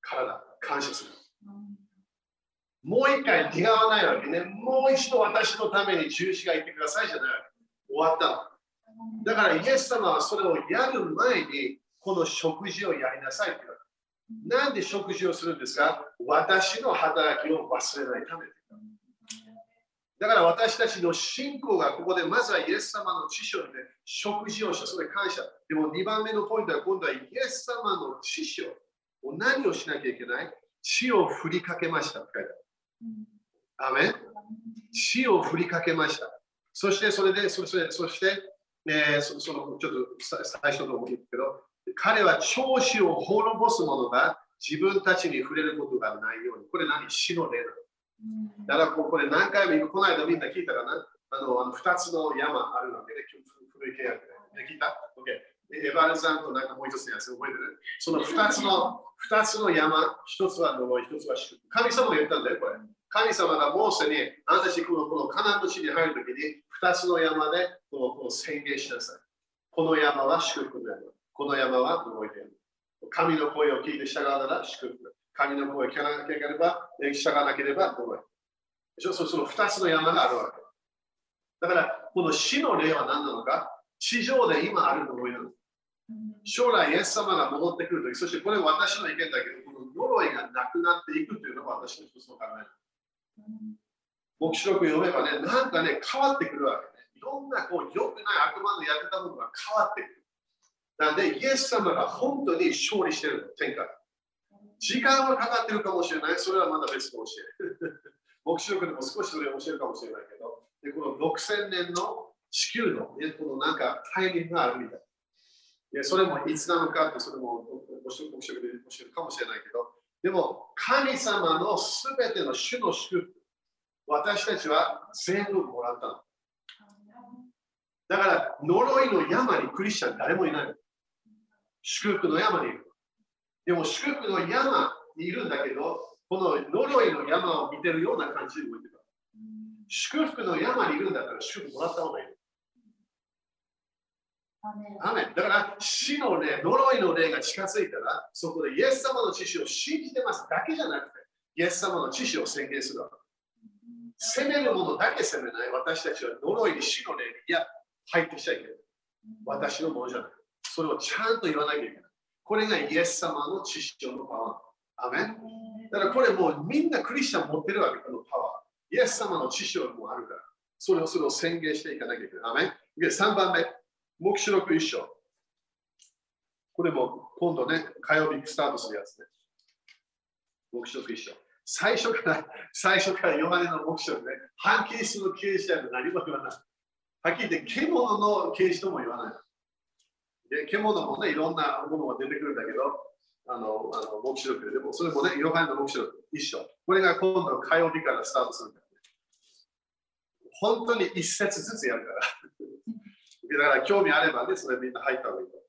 体、感謝する。もう一回出会わないわけね。もう一度私のために中止がいてくださいじゃないわけ。終わったの。だからイエス様はそれをやる前に、この食事をやりなさいって言うわけ。なんで食事をするんですか？私の働きを忘れないためだから私たちの信仰がここでまずはイエス様の知識で食事をした、それ感謝。でも2番目のポイントは今度はイエス様の知識を何をしなきゃいけない？血を振りかけましたって書いてある。アメ血を振りかけました。そしてそれで、そして、そして、えー、そそのちょっと最初の思うんですけど、彼は調子を滅ぼすものが自分たちに触れることがないように。これ何？死の霊なの。だからこれ何回もこの間みんな聞いたかな？あのあの2つの山あるわけで、古い契約で。聞いた ?OK。エヴァルさんとなんかもう一つのやつ覚えてる？その2つの2つの山、1つは呪い、1つは祝福。神様が言ったんだよ、これ。神様がモーセに、あなたたちこのこのカナンの地に入るときに、2つの山でこのこの宣言しなさい。この山は祝福の山。この山は呪いである。神の声を聞いて従うなら祝福。神の声を聞かなければ、従わなければ呪い。そその2つの山があるわけ。だから、この死の霊は何なのか？地上で今ある呪いなの。将来、イエス様が戻ってくるとき、そしてこれ私の意見だけど、この呪いがなくなっていくというのが私の一つの考え。黙示録読めばね、なんかね、変わってくるわけね。いろんなこう良くない悪魔のやってたものが変わってくる。なんで、イエス様が本当に勝利してるの、天下。時間はかかってるかもしれない。それはまだ別 の教え。黙示録でも少しそれを教えるかもしれないけど、でこの6000年の地球の、ね、このなんかタイミングがあるみたい。でそれもいつなのかって、それも黙示録で教えるかもしれないけど、でも神様のすべての主の祝福、私たちは全部もらったの。だから呪いの山にクリスチャン誰もいない。祝福の山にいる。でも祝福の山にいるんだけど、この呪いの山を見てるような感じで動いてた。祝福の山にいるんだったら祝福もらった方がいい。アメだから死の霊、呪いの霊が近づいたら、そこでイエス様の知識を信じてますだけじゃなくて、イエス様の知識を宣言するわけ。責めるものだけ責めない。私たちは呪いに死の霊に、いや、入ってきちゃいけない。私のものじゃない。それをちゃんと言わなきゃいけない。これがイエス様の知識のパワー。アメンだからこれもうみんなクリスチャン持ってるわけ、このパワー。イエス様の知識もあるから。それをそれを宣言していかなきゃいけない。アメンで3番目、目視録一章。これも今度ね、火曜日スタートするやつね。目視録一章。最初から、最初からヨハネの目視録ね、反キリストの刑事である何も言わない。はっきり言って、獣の刑事とも言わない。で、獣もね、いろんなものが出てくるんだけど、あの、あの目視録で、もそれもね、ヨハネの目視録一緒。これが今度火曜日からスタートするんだ、ね。本当に一節ずつやるから。だから興味あればね、それみんな入った方がいいと。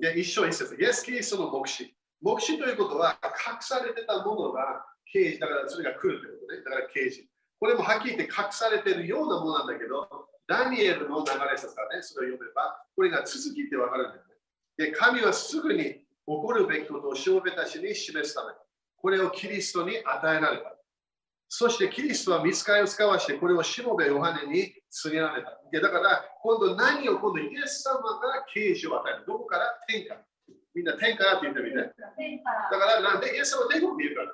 で、一章一節。イエス・キリストの目視。目視ということは、隠されてたものが刑事、だからそれが来るということね。だから刑事。これもはっきり言って隠されてるようなものなんだけど、ダニエルの流れさね、それを読めば、これが続きってわかるんだよね。で、神はすぐに起こるべきことをしもべたちに示すため、これをキリストに与えられた。そしてキリストは見つかりを使わして、これをしもべヨハネに告げられた。でだから、今度何を今度イエス様が啓示を与える。どこから？天下。みんな天からって言ってみて。だからなんで？イエス様は天国見るから。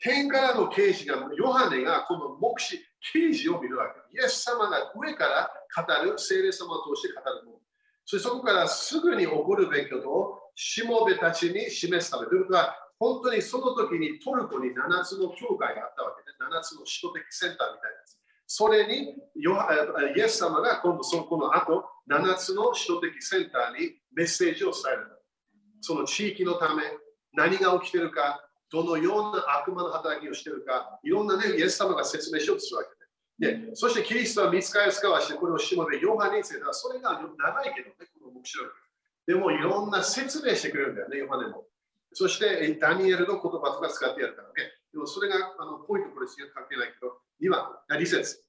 天からの啓示が、ヨハネがこの目視、啓示を見るわけ。イエス様が上から語る、聖霊様を通して語るもの。そしてそこからすぐに起こるべきことをしもべたちに示すため。ということは、本当にその時にトルコに7つの教会があったわけで、7つの首都的センターみたいなやつ。それにイエス様が今度そこの後、7つの首都的センターにメッセージを伝える。その地域のため、何が起きてるか、どのような悪魔の働きをしているか、いろんなね、イエス様が説明しようとするわけで。で、そしてキリストは見つかりを使わして、これをしもべ、ヨハネについては、それが長いけどね、この目標でもいろんな説明してくれるんだよね、ヨハネも。そしてダニエルの言葉とか使ってやるからね。でもそれがあのポイント、これしか関係ないけど、2番、2節。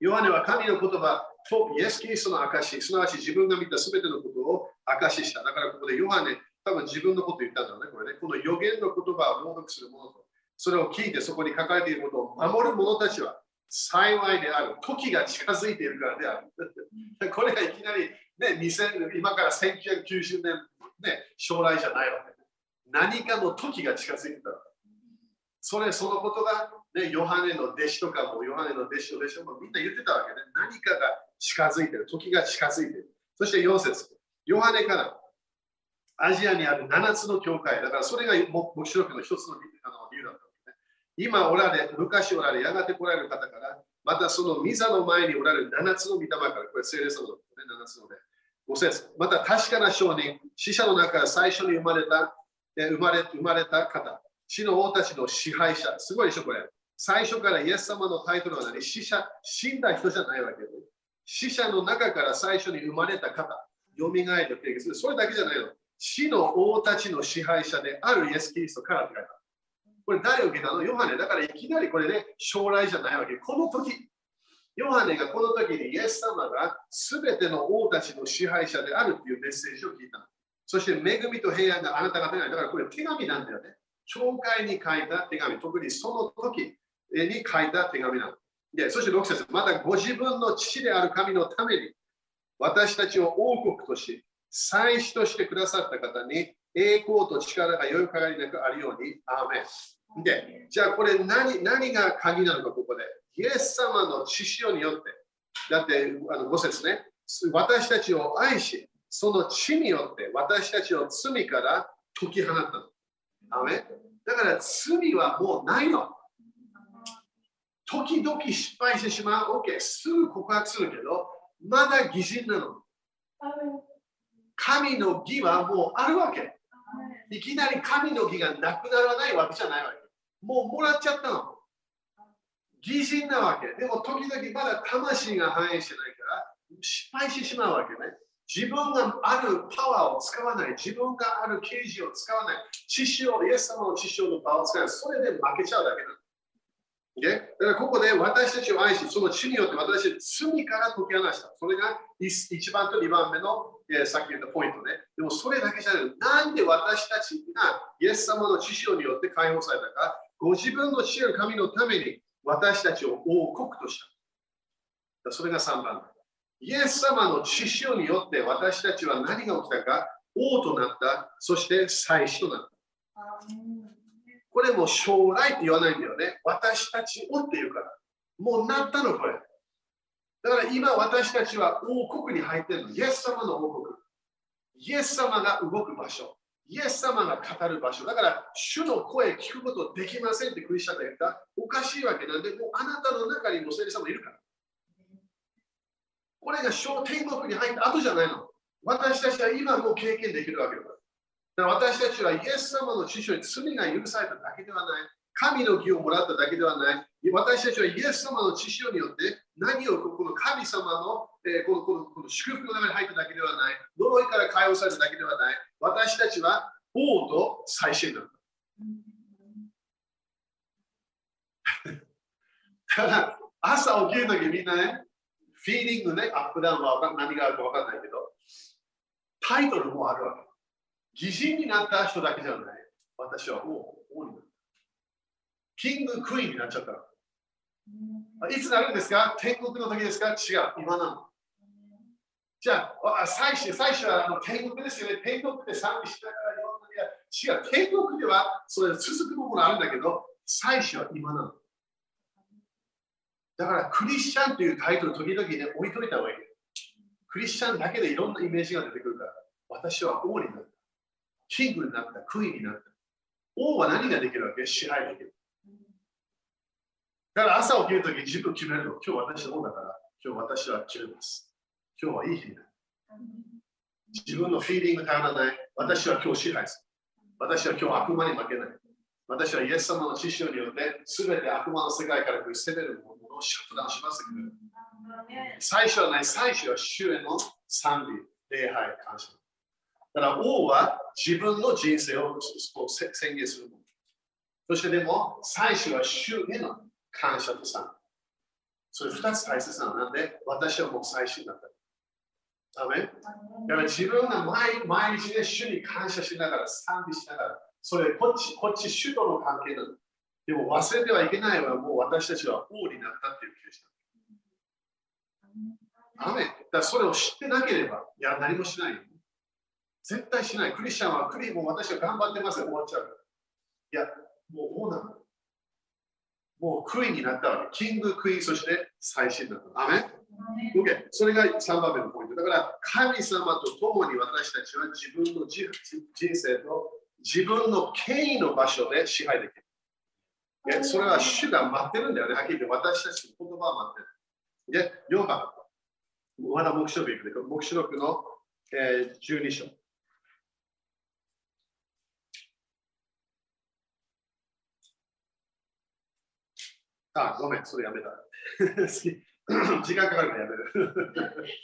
ヨハネは神の言葉とイエス・キリストの証し、すなわち自分が見たすべてのことを証しした。だからここでヨハネ、多分自分のこと言ったんだろうね、これね。この予言の言葉を朗読する者と、それを聞いてそこに書かれていることを守る者たちは幸いである。時が近づいているからである。これがいきなり、ね、2000今から1990年、ね、将来じゃないわけ。何かの時が近づいてた。それ、そのことが、ね、ヨハネの弟子とかも、ヨハネの弟子と弟子もみんな言ってたわけね。何かが近づいてる。時が近づいている。そして4節ヨハネからアジアにある7つの教会。だからそれが黙示録の一つの理由だった、ね。今おられ、昔おられ、やがて来られる方から、またその御座の前におられる7つの御霊から、これ聖霊様の、ね、7つので、5節また確かな証人、死者の中から最初に生まれた、生まれ生まれた方、死の王たちの支配者、すごいでしょ、これ。最初からイエス様のタイトルは何？死者、死んだ人じゃないわけで、死者の中から最初に生まれた方、蘇りと定義す。それだけじゃないの。死の王たちの支配者であるイエス・キリストからって書いた。これ誰を受けたの？ヨハネ。だからいきなりこれ、ね、将来じゃないわけ。この時、ヨハネがこの時にイエス様が全ての王たちの支配者であるっていうメッセージを聞いた。そして恵みと平安があなた方にある。だからこれ手紙なんだよね。教会に書いた手紙、特にその時に書いた手紙なの。で、そして6節またご自分の父である神のために私たちを王国とし、祭司としてくださった方に栄光と力がよいかがりなくあるように。アーメン。で、じゃあこれ何何が鍵なのか、ここで。イエス様の血潮によって、だってあの5節ね、私たちを愛し、その血によって私たちを罪から解き放ったの。アメだから罪はもうないの。時々失敗してしまう。OK、すぐ告白するけど、まだ偽人なの。神の義はもうあるわけ。いきなり神の義がなくならないわけじゃないわけ。もうもらっちゃったの。偽人なわけ。でも時々まだ魂が反映してないから失敗してしまうわけね。自分があるパワーを使わない。自分がある刑事を使わない。知識を、イエス様の知識のパワーを使わない。それで負けちゃうだけなの。だからここで私たちを愛し、その地によって私たち罪から解き放した。それが1番と2番目の、えー、さっき言ったポイントね。でもそれだけじゃない。なんで私たちがイエス様の知識によって解放されたか、ご自分の知る神のために私たちを王国とした。それが3番。イエス様の知識によって私たちは何が起きたか、王となった、そして祭司となった。これも将来って言わないんだよね。私たちをって言うから。もうなったの、これ。だから今私たちは王国に入ってるの。イエス様の王国。イエス様が動く場所。イエス様が語る場所。だから、主の声聞くことできませんってクリスチャンが言った。おかしいわけなんで、もうあなたの中にも聖霊様いるから。これが小天国に入った後じゃないの。私たちは今も経験できるわけだから。私たちはイエス様の知識に罪が許されただけではない。神の義をもらっただけではない。私たちはイエス様の知識によって何をこの神様の,、えー、このこのこの祝福の中に入っただけではない。呪いから解放されただけではない。私たちは王と最新だった。ただ、朝起きるときみんなね、フィーリングね、アップダウンは何があるか分かんないけど、タイトルもあるわけ。偽人になった人だけじゃない。私はもう王になった。キング、クイーンになっちゃった。いつなるんですか？天国の時ですか？違う、今なの。じゃあ、最初最初はあの天国ですよね。天国で賛美しながらいろんな違う、天国ではそれ続くものがあるんだけど、最初は今なの。だからクリスチャンというタイトル時々ね置いといた方がいい。クリスチャンだけでいろんなイメージが出てくるから、私は王になる。キングになった、クイーンになった。王は何ができるわけ？支配できる。だから朝起きるとき自分を決めるの。今日私の王だから、今日私は決めます。今日はいい日になる。自分のフィーリング頼らない。私は今日支配する。私は今日悪魔に負けない。私はイエス様の知識によって、すべて悪魔の世界から攻めるもののをシャットダウンしますけど、最初はない、最初は主への賛美、礼拝、感謝。だから王は自分の人生を宣言するもの。そしてでも、最初は主への感謝と賛美。それ2つ大切なのなんで、私はもう最初だった。アメだから自分が毎毎日で主に感謝しながら、賛美しながら、それこっち、こっち主との関係なの。でも忘れてはいけないのは、もう私たちは王になったっていう気がした。アメだそれを知ってなければ、いや、何もしないよ。絶対しない。クリスチャンは、クリも私は頑張ってますよ、終わっちゃう。いや、もう王なの。もうクイーンになったわけ。キング、クイーン、そして最新だった。アメ OK。それが3番目のポイント。だから、神様と共に私たちは自分の人生と自分の権威の場所で支配できる。ね、それは主が待ってるんだよね。はっきり言って私たちの言葉は待ってる。で、4番。まだ目視録行くで、目視録の、えー、12章。あ、ごめん、それやめた。時間かかるからやめる。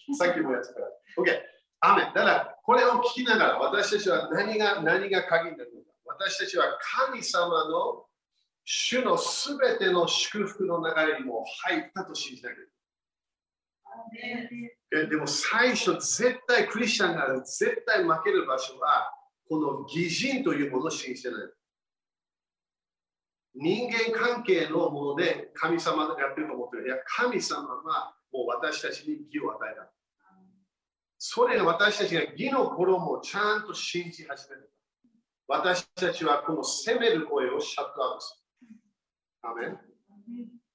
さっきもやったから。OK。雨。だから、これを聞きながら、私たちは何が何が鍵になるのか。私たちは神様の主のすべての祝福の流れにも入ったと信じなきゃいけない。でも最初、絶対クリスチャンが絶対負ける場所は、この偽人というものを信じてない。人間関係のもので神様がやってると思ってる。いや、神様はもう私たちに義を与えた。それが私たちが義の衣をちゃんと信じ始める。私たちはこの責める声をシャットアウトする。アーメン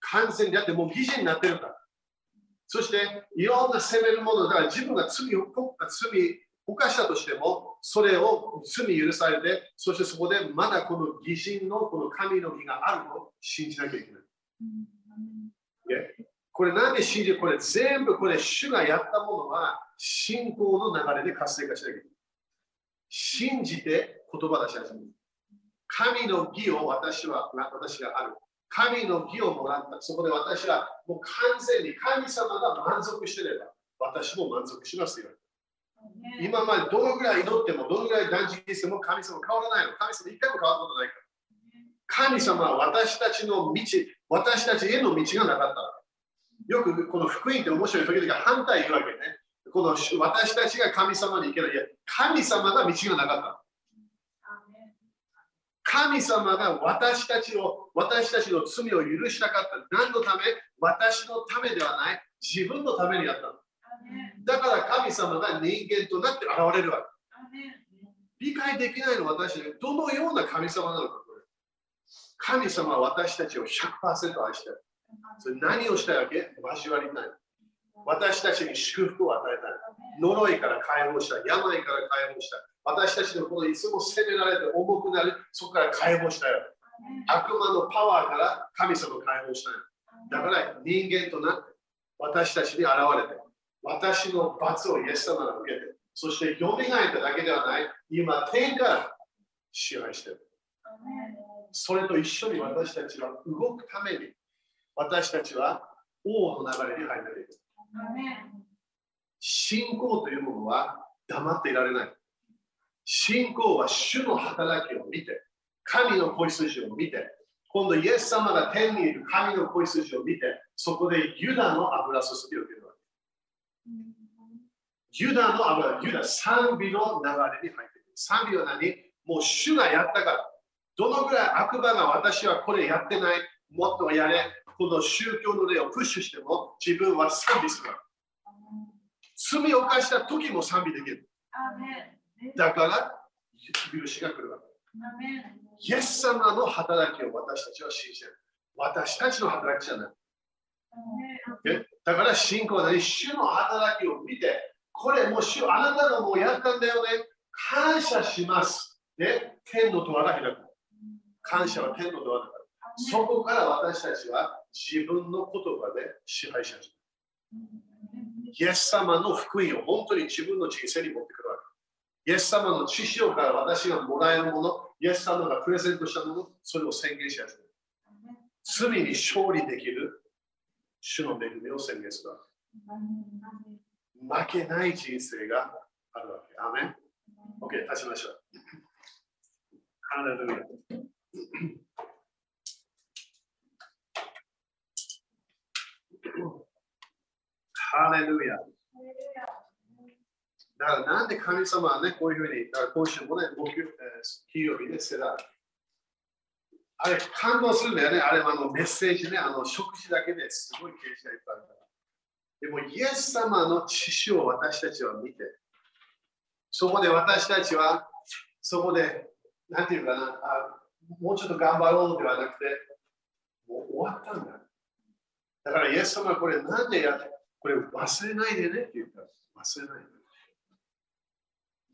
完全にだってもう義人になってるから。そしていろんな責めるものだから自分が罪を罪犯したとしても、それを罪許されて、そしてそこでまだこの義人のこの神の義があると信じなきゃいけない。これなんで信じる？これ全部これ主がやったものは信仰の流れで活性化しなきゃいけない。信じて言葉出し始める。神の義を私は私がある。神の義をもらった。そこで私はもう完全に神様が満足してれば私も満足しますよ。今までどのぐらい祈っても、どのぐらい断食しても神様変わらないの。神様一回も変わることないから。神様は私たちの道、私たちへの道がなかった。よくこの福音って面白い時々反対言うわけね。この私たちが神様に行けない。いや、神様が道がなかった。神様が私たちを、私たちの罪を許したかった。何のため？私のためではない。自分のためにやった。だから神様が人間となって現れるわけ。理解できないのは私どのような神様なのかこれ。神様は私たちを100%愛してる。それ何をしたいわけ？交わりたい。私たちに祝福を与えたい。呪いから解放したい。病から解放したい。私たちのこのいつも責められて重くなる、そこから解放したい。悪魔のパワーから神様を解放したい。だから人間となって私たちに現れて私の罰をイエス様が受けて、そして蘇っただけではない、今、天から支配している。それと一緒に私たちは動くために、私たちは王の流れに入っている。信仰というものは黙っていられない。信仰は主の働きを見て、神の子筋を見て、今度イエス様が天にいる神の子筋を見て、そこでユダの油注ぎを受ける。ユダの油、ユダ賛美の流れに入ってくる。賛美は何？もう主がやったから。どのぐらい悪魔が私はこれやってない、もっとやれ、この宗教の例をプッシュしても自分は賛美する。罪を犯した時も賛美できる。だから、許しが来るわけ。イエス様の働きを私たちは信じてる。私たちの働きじゃない。だから信仰は何主の働きを見て、これもう主、あなたがもうやったんだよね。感謝します。で、天のドアが開く。感謝は天のドアだから。そこから私たちは自分の言葉で支配し始める。イエス様の福音を本当に自分の人生に持ってくるわけ。イエス様の知識から私がもらえるもの、イエス様がプレゼントしたもの、それを宣言し始める。罪に勝利できる主の恵みを宣言するわけ。負けない人生があるわけ。アメン ?OK、立ちましょう。ハレルヤ。ハレルヤ。だからなんで神様はね、こういうふうに、だから今週もね、木曜日でセラあれ、感動するんだよね。あれはあのメッセージね、あの食事だけですごい形式がいっぱいあるから。でも、イエス様の知識を私たちは見て、そこで私たちは、そこで、なんていうかなあ、もうちょっと頑張ろうではなくて、もう終わったんだ。だから、イエス様はこれなんでやって、これ忘れないでねって言ったら、忘れないで。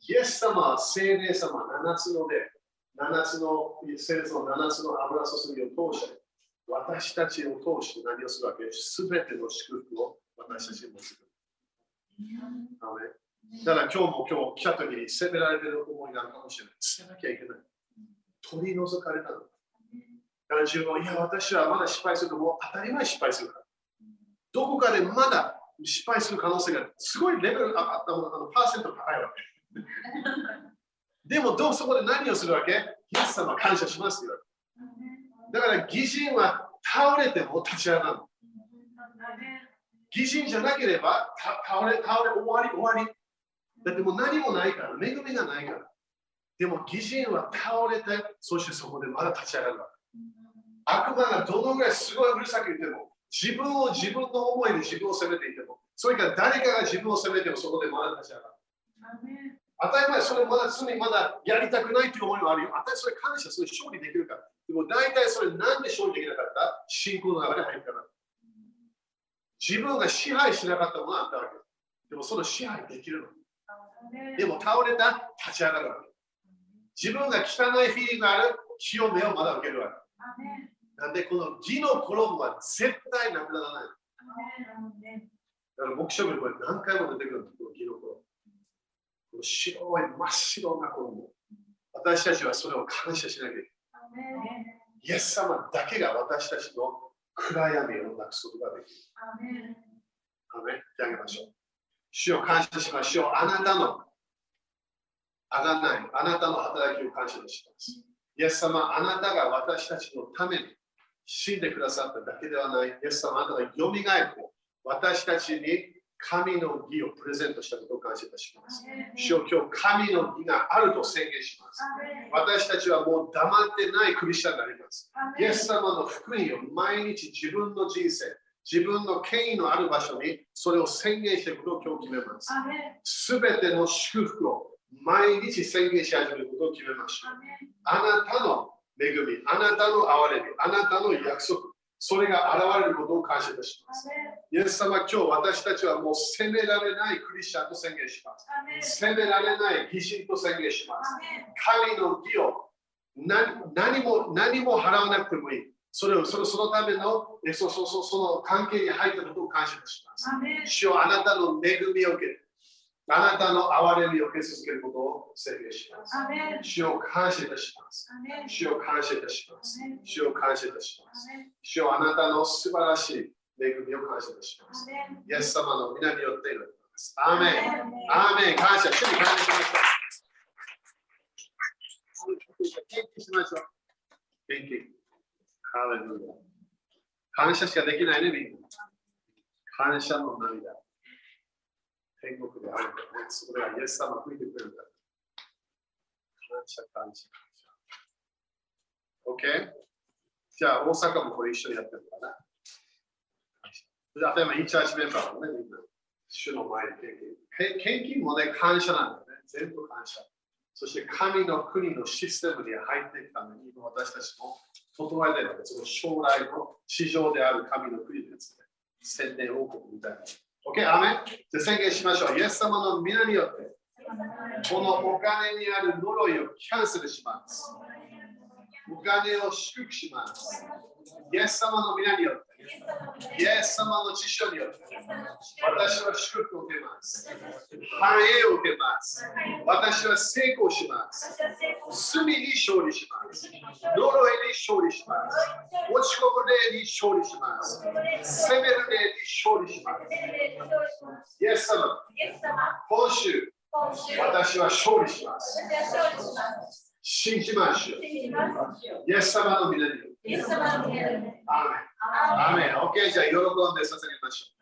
イエス様は聖霊様7つので、7つの聖霊の7つの油注ぎを通して、私たちを通して何をするわけすべての祝福を私たちに持ってくる。だから今日も今日来た時に責められてる思いがあるかもしれない。捨てなきゃいけない。取り除かれたの。だから自分は、いや、私はまだ失敗するともう当たり前失敗するから。どこかでまだ失敗する可能性がすごいレベルあったあのパーセント高いわけ。でもどうそこで何をするわけ？イエス様感謝しますよ。だから義人は倒れても立ち上がる。義人じゃなければ倒れ、倒れ、終わり、終わり。だってもう何もないから、恵みがないから。でも義人は倒れて、そしてそこでまだ立ち上がるわけ。悪魔がどのぐらいすごいうるさく言っても、自分を自分の思いで自分を責めていても、それから誰かが自分を責めてもそこでまだ立ち上がる。当たり前、それまだ常にまだやりたくないという思いもあるよ。当たりそれ感謝、それ勝利できるから。でも大体それなんで勝利できなかった？信仰の中で入るから。自分が支配しなかったものがあったわけ。でもその支配できるの。でも倒れた、立ち上がるわけ。自分が汚いフィーリングがある、清めをまだ受けるわけ。なんでこの義の衣は絶対なくならない。だから牧師部これ何回も出てくるんです、この義の衣。白い真っ白な衣。私たちはそれを感謝しなきゃいけない。イエス様だけが私たちの暗闇をなくすことができる。アメ手あげましょう。主を感謝しましょう。あなたのあがない、あなたの働きを感謝します。イエス様、あなたが私たちのために死んでくださっただけではない。イエス様、あなたがよみがえって私たちに神の義をプレゼントしたことを感謝いたします。主よ今日神の義があると宣言します。私たちはもう黙ってないクリスチャンになります。イエス様の福音を毎日自分の人生、自分の権威のある場所にそれを宣言していくことを今日決めます。すべての祝福を毎日宣言し始めることを決めましょう。あなたの恵み、あなたの憐れみ、あなたの約束、それが現れることを感謝いたします。イエス様、今日私たちはもう責められないクリスチャンと宣言します。責められない義人と宣言します。神の義を何も何も払わなくてもいい。それをそのそのためのそそそその関係に入ったことを感謝いたします。主よあなたの恵みを受けて、あなたの憐れみを受け続けることを宣言します。主を感謝いたします。主を感謝いたします。主を感謝いたします。主をあなたの素晴らしい恵みを感謝いたします。イエス様の皆によって祈ります。アーメン。アーメン。感謝。主に感謝しました。元気しましょう。元気。ハレルヤ。感謝しかできないね、みんな。感謝の涙。天国であるんだね。それはイエス様吹いてくれるんだ。感謝、感謝、感謝。OK? じゃあ、大阪もこれ一緒にやってるかな。例えば、インチャージメンバーもね、みんな、主の前に献金。献金もね、感謝なんだね。全部感謝。そして、神の国のシステムに入っていくために、私たちも整えてるわけその将来の市場である神の国ですね。宣伝王国みたいな。OK? アメじゃ宣言しましょう。イエス様の皆によって、このお金にある呪いをキャンセルします。お金を祝福します。イエス様の皆によって、イエス様の知識によって私は祝福を受けます。繁栄を受けます。私は成功します。罪に勝利します。呪いに勝利します。落ち込む霊に勝利します。責める霊に勝利します。イエス様、今週、私は勝利します。信じましょう。イエス様の皆に。アーメン。アーメン。OK、じゃあ喜んで捧げましょう。